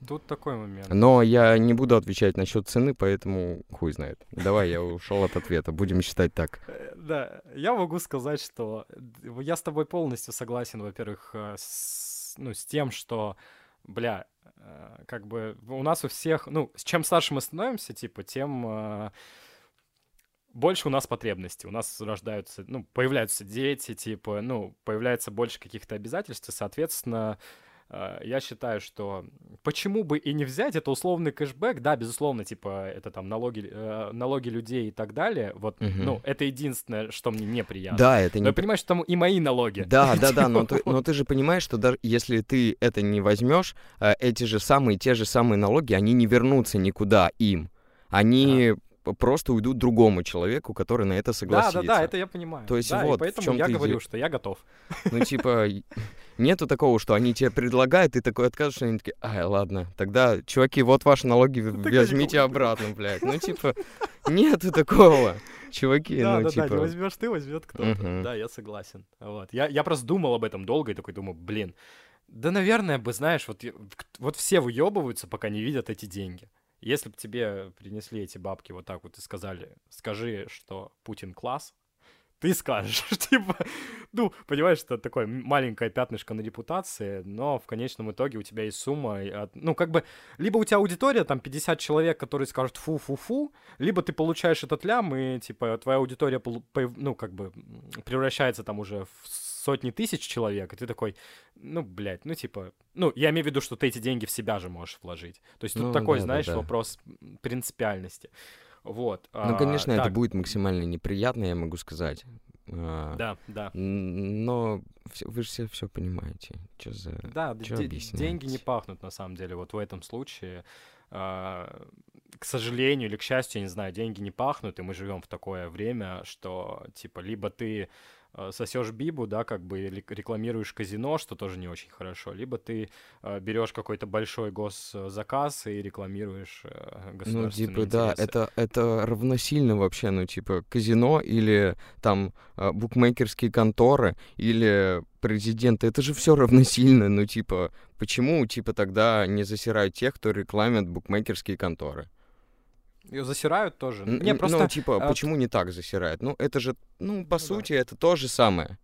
Тут такой момент. Но я не буду отвечать насчет цены, поэтому хуй знает. Давай, я ушел от ответа. Будем считать так. Э, да, я могу сказать, что я с тобой полностью согласен, во-первых, э, с, ну, с тем, что, бля, э, как бы у нас у всех, ну, чем старше мы становимся, типа, тем больше у нас потребностей. У нас рождаются, ну, появляются дети, типа, ну, появляется больше каких-то обязательств, и, соответственно, Э, я считаю, что почему бы и не взять, это условный кэшбэк, да, безусловно, типа, это там налоги, э, налоги людей и так далее, вот, угу. ну, это единственное, что мне неприятно. Да, это не... Но я понимаю, что там и мои налоги. Да, да, да, но ты, но ты же понимаешь, что даже если ты это не возьмешь, э, эти же самые, те же самые налоги, они не вернутся никуда им. Они просто уйдут другому человеку, который на это согласится. Да, да, да, это я понимаю. То есть да, вот, и поэтому в чем я говорю, что я готов. Ну, типа, нету такого, что они тебе предлагают, ты такой отказываешь, они такие, ай, ладно, тогда, чуваки, вот ваши налоги, возьмите обратно, блядь. Ну, типа, нету такого. Чуваки, да, ну, да, типа... Да, не возьмешь ты, возьмет кто-то. Да, я согласен. Вот. Я, я просто думал об этом долго и такой думаю, блин, да, наверное, бы, знаешь, вот, вот все выебываются, пока не видят эти деньги. Если бы тебе принесли эти бабки вот так вот и сказали, скажи, что Путин класс, ты скажешь, типа, ну, понимаешь, это такое маленькое пятнышко на репутации, но в конечном итоге у тебя есть сумма, ну, как бы, либо у тебя аудитория, там, 50 человек, которые скажут фу-фу-фу, либо ты получаешь этот лям, и, типа, твоя аудитория, ну, как бы, превращается там уже в сотни тысяч человек, и ты такой, ну, блядь, ну, типа, ну, я имею в виду, что ты эти деньги в себя же можешь вложить. То есть тут ну, такой, да, знаешь, да, да. вопрос принципиальности. Вот. Ну, конечно, а, это так. будет максимально неприятно, я могу сказать. А, да, да. Но вы же все, все понимаете. Что за... Да, деньги не пахнут, на самом деле, вот в этом случае. А, к сожалению или к счастью, я не знаю, деньги не пахнут, и мы живем в такое время, что, типа, либо ты сосешь бибу, да, как бы рекламируешь казино, что тоже не очень хорошо, либо ты э, берешь какой-то большой госзаказ и рекламируешь э, Ну, государственные типа, да, интересы. это, это равносильно вообще, ну, типа, казино или там букмекерские конторы или президенты, это же все равносильно, ну, типа, почему, типа, тогда не засирают тех, кто рекламит букмекерские конторы? Ее засирают тоже. Не, просто Ну, типа, а, почему не так засирают? Ну, это же, ну, по Ну да. сути, это то же самое.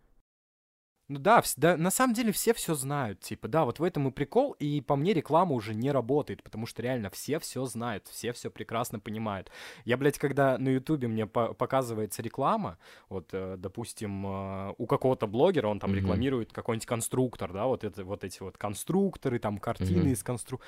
Ну да, да, на самом деле все все знают, типа, да, вот в этом и прикол, и по мне реклама уже не работает, потому что реально все все знают, все все прекрасно понимают. Я, блядь, когда на ютубе мне по- показывается реклама, вот, э, допустим, э, у какого-то блогера, он там Мгм. рекламирует какой-нибудь конструктор, да, вот это, вот эти вот конструкторы, там, картины Мгм. из констру...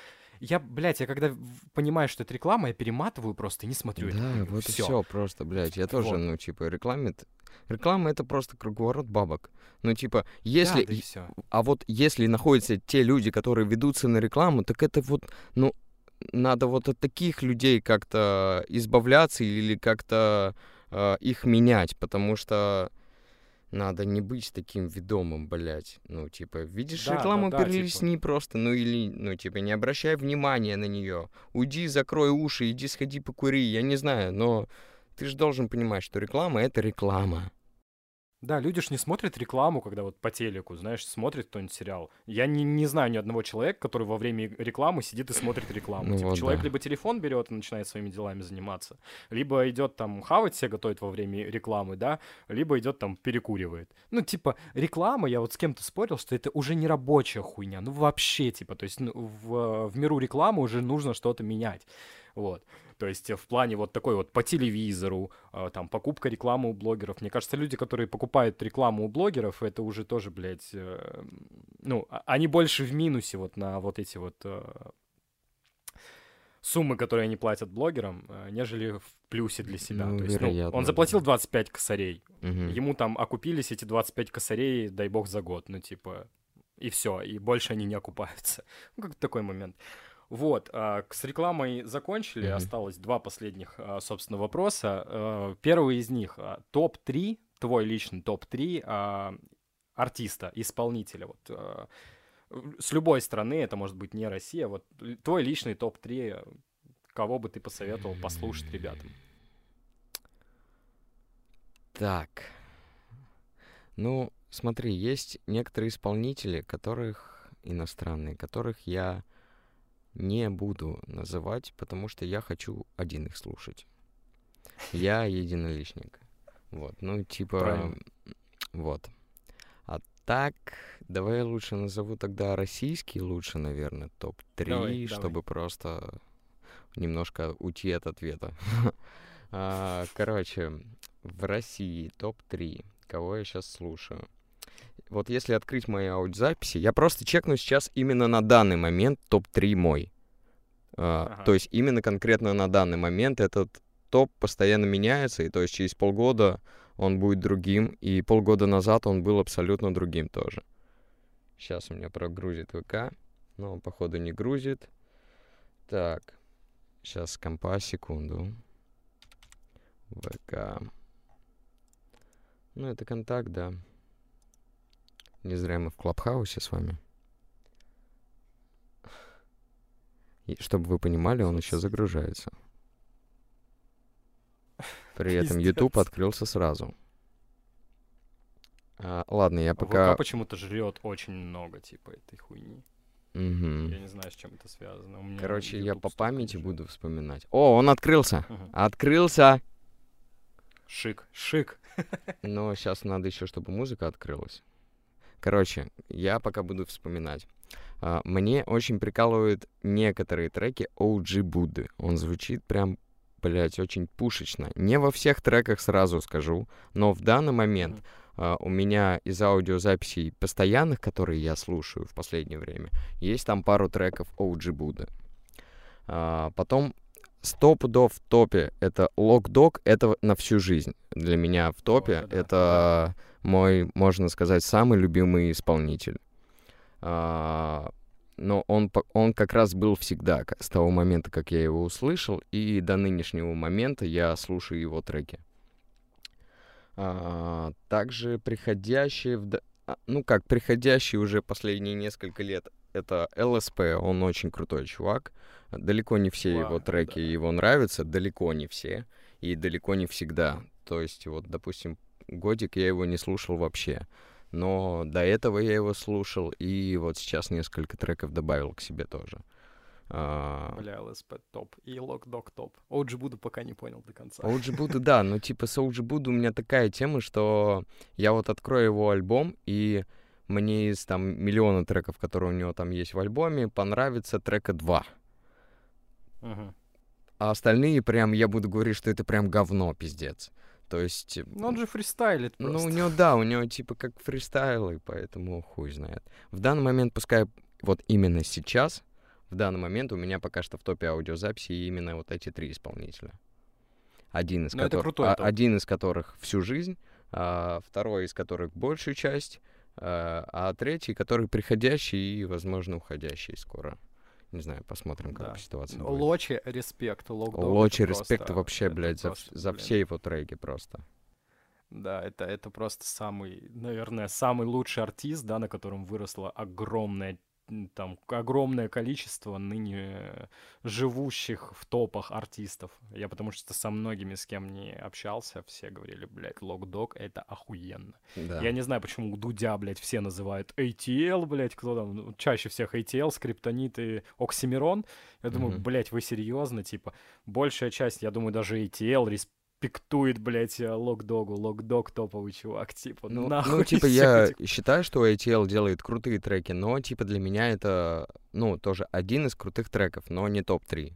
Я, блядь, я когда понимаю, что это реклама, я перематываю просто и не смотрю Да, хуйню. вот и Всё. все просто, блядь. Я тоже, Вот. ну, типа, рекламит. Реклама это просто круговорот бабок. Ну, типа, Да, если. да и и- всё. А вот если находятся те люди, которые ведутся на рекламу, так это вот, ну, надо вот от таких людей как-то избавляться или как-то э, их менять, потому что надо не быть таким ведомым, блядь. Ну, типа, видишь Да, рекламу, да, да, перелистни просто, ну или, ну, типа, не обращай внимания на нее. Уйди, закрой уши, иди сходи покури, я не знаю, но ты же должен понимать, что реклама — это реклама. Да, люди ж не смотрят рекламу, когда вот по телеку, знаешь, смотрит кто-нибудь сериал. Я не, не знаю ни одного человека, который во время рекламы сидит и смотрит рекламу. Ну типа, вот человек да. либо телефон берет и начинает своими делами заниматься, либо идет там хавать себе готовит во время рекламы, да, либо идет там перекуривает. Ну, типа, реклама, я вот с кем-то спорил, что это уже не рабочая хуйня, ну вообще, типа, то есть ну, в, в миру рекламы уже нужно что-то менять. Вот. То есть э, в плане вот такой вот по телевизору, э, там, покупка рекламы у блогеров. Мне кажется, люди, которые покупают рекламу у блогеров, это уже тоже, блядь, э, ну, а- они больше в минусе вот на вот эти вот э, суммы, которые они платят блогерам, э, нежели в плюсе для себя. Ну, То есть, ну, вероятно, он да. заплатил 25 косарей, Мгм. ему там окупились эти 25 косарей, дай бог, за год, ну, типа, и все, и больше они не окупаются. Ну, как такой момент. Вот, а, с рекламой закончили, Мгм. осталось два последних, а, собственно, вопроса. Э, Первый из них, а, топ-3, твой личный топ-3 а, артиста, исполнителя, вот, с любой страны, это может быть не Россия, вот, твой личный топ-3, а, кого бы ты посоветовал послушать ребятам? Так. Ну, смотри, есть некоторые исполнители, которых иностранные, которых я не буду называть, потому что я хочу один их слушать. Я единоличник. Вот, ну, типа, Правильно. вот. А так, давай я лучше назову тогда российский лучше, наверное, топ-3, Давай, давай. чтобы просто немножко уйти от ответа. А, Короче, в России топ-3, кого я сейчас слушаю. Вот если открыть мои аудиозаписи, я просто чекну сейчас именно на данный момент топ-3 мой. А, Ага. То есть именно конкретно на данный момент этот топ постоянно меняется, и то есть через полгода он будет другим, и полгода назад он был абсолютно другим тоже. Сейчас у меня прогрузит ВК, но он, походу, не грузит. Так, сейчас компа, секунду. ВК. Ну, это контакт, да. Не зря мы в Клабхаусе с вами. И чтобы вы понимали, он еще загружается. При этом YouTube открылся сразу. А, ладно, я ВК пока... почему-то жрет очень много, типа, этой хуйни. Мгм. Я не знаю, с чем это связано. У меня Короче, я по памяти жрет. буду вспоминать. О, он открылся! Мгм. Открылся! Шик, шик. Но сейчас надо еще, чтобы музыка открылась. Короче, я пока буду вспоминать. А, Мне очень прикалывают некоторые треки OG Будды. Он звучит прям, блядь, очень пушечно. Не во всех треках сразу скажу, но в данный момент а, у меня из аудиозаписей постоянных, которые я слушаю в последнее время, есть там пару треков OG Будды. А, Потом стопудов в топе это Локдог, это на всю жизнь. Для меня в топе это да, это мой, можно сказать, самый любимый исполнитель. А, но он, он как раз был всегда, с того момента, как я его услышал, и до нынешнего момента я слушаю его треки. А, также приходящие в... а, Ну как, приходящий уже последние несколько лет, это ЛСП, он очень крутой чувак. Далеко не все его треки да. его нравятся, далеко не все, и далеко не всегда. То есть вот, допустим, годик я его не слушал вообще, но до этого я его слушал, и вот сейчас несколько треков добавил к себе тоже. А, Бля, ЛСП топ. И Локдог топ. OG Буду пока не понял до конца. Оуджи Буду, да, но типа с Оуджи Буду у меня такая тема, что я вот открою его альбом, и мне из там миллиона треков, которые у него там есть в альбоме, понравится трека два. Мгм. А остальные прям, я буду говорить, что это прям говно, пиздец. То есть... Ну он же фристайлит Ну, просто. у него, да, у него типа как фристайл, и поэтому хуй знает. В данный момент, пускай вот именно сейчас, в данный момент у меня пока что в топе аудиозаписи именно вот эти три исполнителя. Один из, Ну, это которых, крутой а- один из которых всю жизнь, а второй из которых большую часть, а, а третий, который приходящий и, возможно, уходящий скоро. Не знаю, посмотрим, как Да. ситуация будет. Лочи, респект. Лочи, респект вообще, блядь, за, просто, за блин. все его треки просто. Да, это, это просто самый, наверное, самый лучший артист, да, на котором выросло огромное м, там огромное количество ныне живущих в топах артистов. Я потому что со многими, с кем не общался, все говорили, блядь, Локдог — это охуенно. Да. Я не знаю, почему Дудя, блядь, все называют ATL, блядь, кто там, ну, чаще всех ATL, Скриптонит и Оксимирон. Я думаю, Мгм. блядь, вы серьезно, типа, большая часть, я думаю, даже ATL респектует, блядь, э, Локдогу, Локдог топовый чувак, типа, Ну, нахуй ну, типа, я этих- считаю, что ATL делает крутые треки, но, типа, для меня это, ну, тоже один из крутых треков, но не топ-3.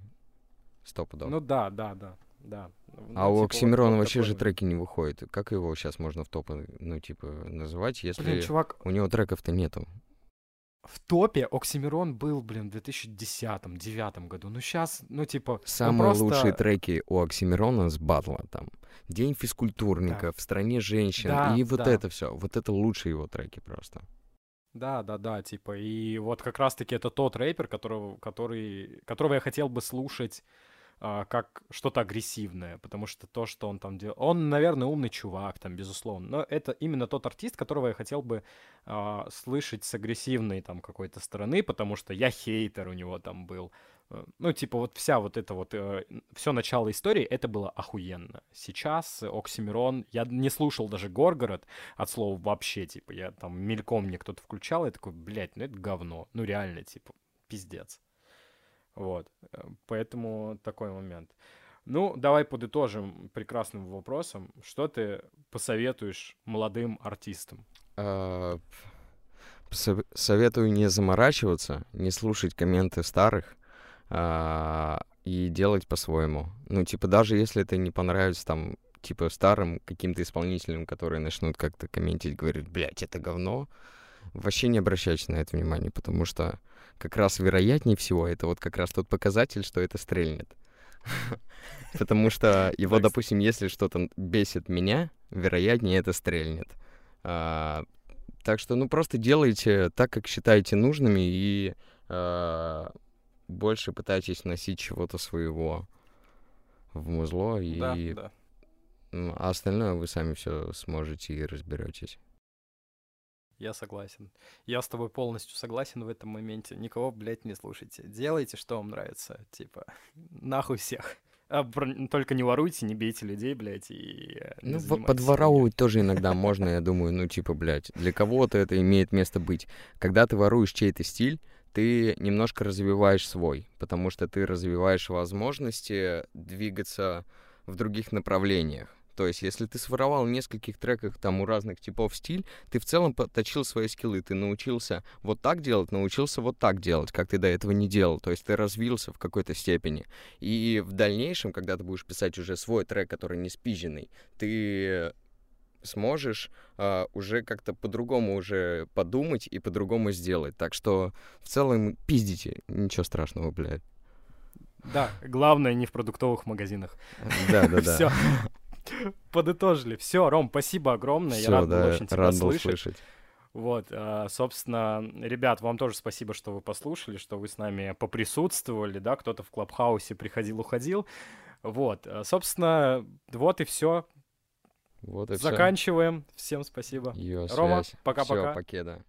Стопудов. Ну да, да, да, да. а Ну, у типа, Оксимирона вот вообще такой же треки не выходят. Как его сейчас можно в топы, ну, типа, называть, если Блин, чувак, у него треков-то нету? В топе Оксимирон был, блин, в 2010-2009 году. Ну сейчас, ну типа, он Самые просто... лучшие треки у Оксимирона с батла там. День физкультурника, Да. в стране женщин. Да, и вот да. это все. Вот это лучшие его треки просто. Да, да, да, типа, и вот как раз-таки это тот рэпер, которого, который, которого я хотел бы слушать как что-то агрессивное, потому что то, что он там делал, он, наверное, умный чувак, там, безусловно, но это именно тот артист, которого я хотел бы а, слышать с агрессивной там какой-то стороны, потому что я хейтер у него там был, Э, ну, типа, вот вся вот эта вот, все начало истории, это было охуенно. Сейчас Оксимирон, я не слушал даже Горгород, от слова вообще, типа, я там мельком мне кто-то включал, я такой, блядь, ну это говно, ну реально, типа, пиздец. Вот, э, поэтому такой момент. Ну, давай подытожим прекрасным вопросом. Что ты посоветуешь молодым артистам? А, Советую не заморачиваться, не слушать комменты старых а, и делать по-своему. Ну, типа, даже если это не понравится там, типа, старым каким-то исполнителям, которые начнут как-то комментить, говорить, блядь, это говно, вообще не обращайте на это внимание, потому что как раз вероятнее всего это вот как раз тот показатель, что это стрельнет. Потому что его, допустим, если что-то бесит меня, вероятнее это стрельнет. А, Так что, ну, просто делайте так, как считаете нужными, и а, больше пытайтесь носить чего-то своего в музло, и Да, да. м, а остальное вы сами все сможете и разберетесь. Я согласен. Я с тобой полностью согласен в этом моменте. Никого, блядь, не слушайте. Делайте, что вам нравится. Типа, нахуй всех. А про- только не воруйте, не бейте людей, блядь, и э, Ну, подворовывать тоже иногда можно, я думаю, ну, типа, блядь, для кого-то это имеет место быть. Когда ты воруешь чей-то стиль, ты немножко развиваешь свой, потому что ты развиваешь возможности двигаться в других направлениях. То есть, если ты своровал в нескольких треках там у разных типов стиль, ты в целом подточил свои скиллы, ты научился вот так делать, научился вот так делать, как ты до этого не делал. То есть ты развился в какой-то степени. И в дальнейшем, когда ты будешь писать уже свой трек, который не спизженный, ты сможешь а, уже как-то по-другому уже подумать и по-другому сделать. Так что в целом пиздите, ничего страшного, блядь. Да, главное не в продуктовых магазинах. Да-да-да. Все. Подытожили. Все, Ром, спасибо огромное. Я Всё, рад был да, очень тебя рад был слышать. слышать. Вот, а, собственно, ребят, вам тоже спасибо, что вы послушали, что вы с нами поприсутствовали, да, кто-то в Клабхаусе приходил, уходил. Вот, а, собственно, вот и все. Вот и всё. Заканчиваем. Всем спасибо. Её Рома, пока-пока. Всё, покеда.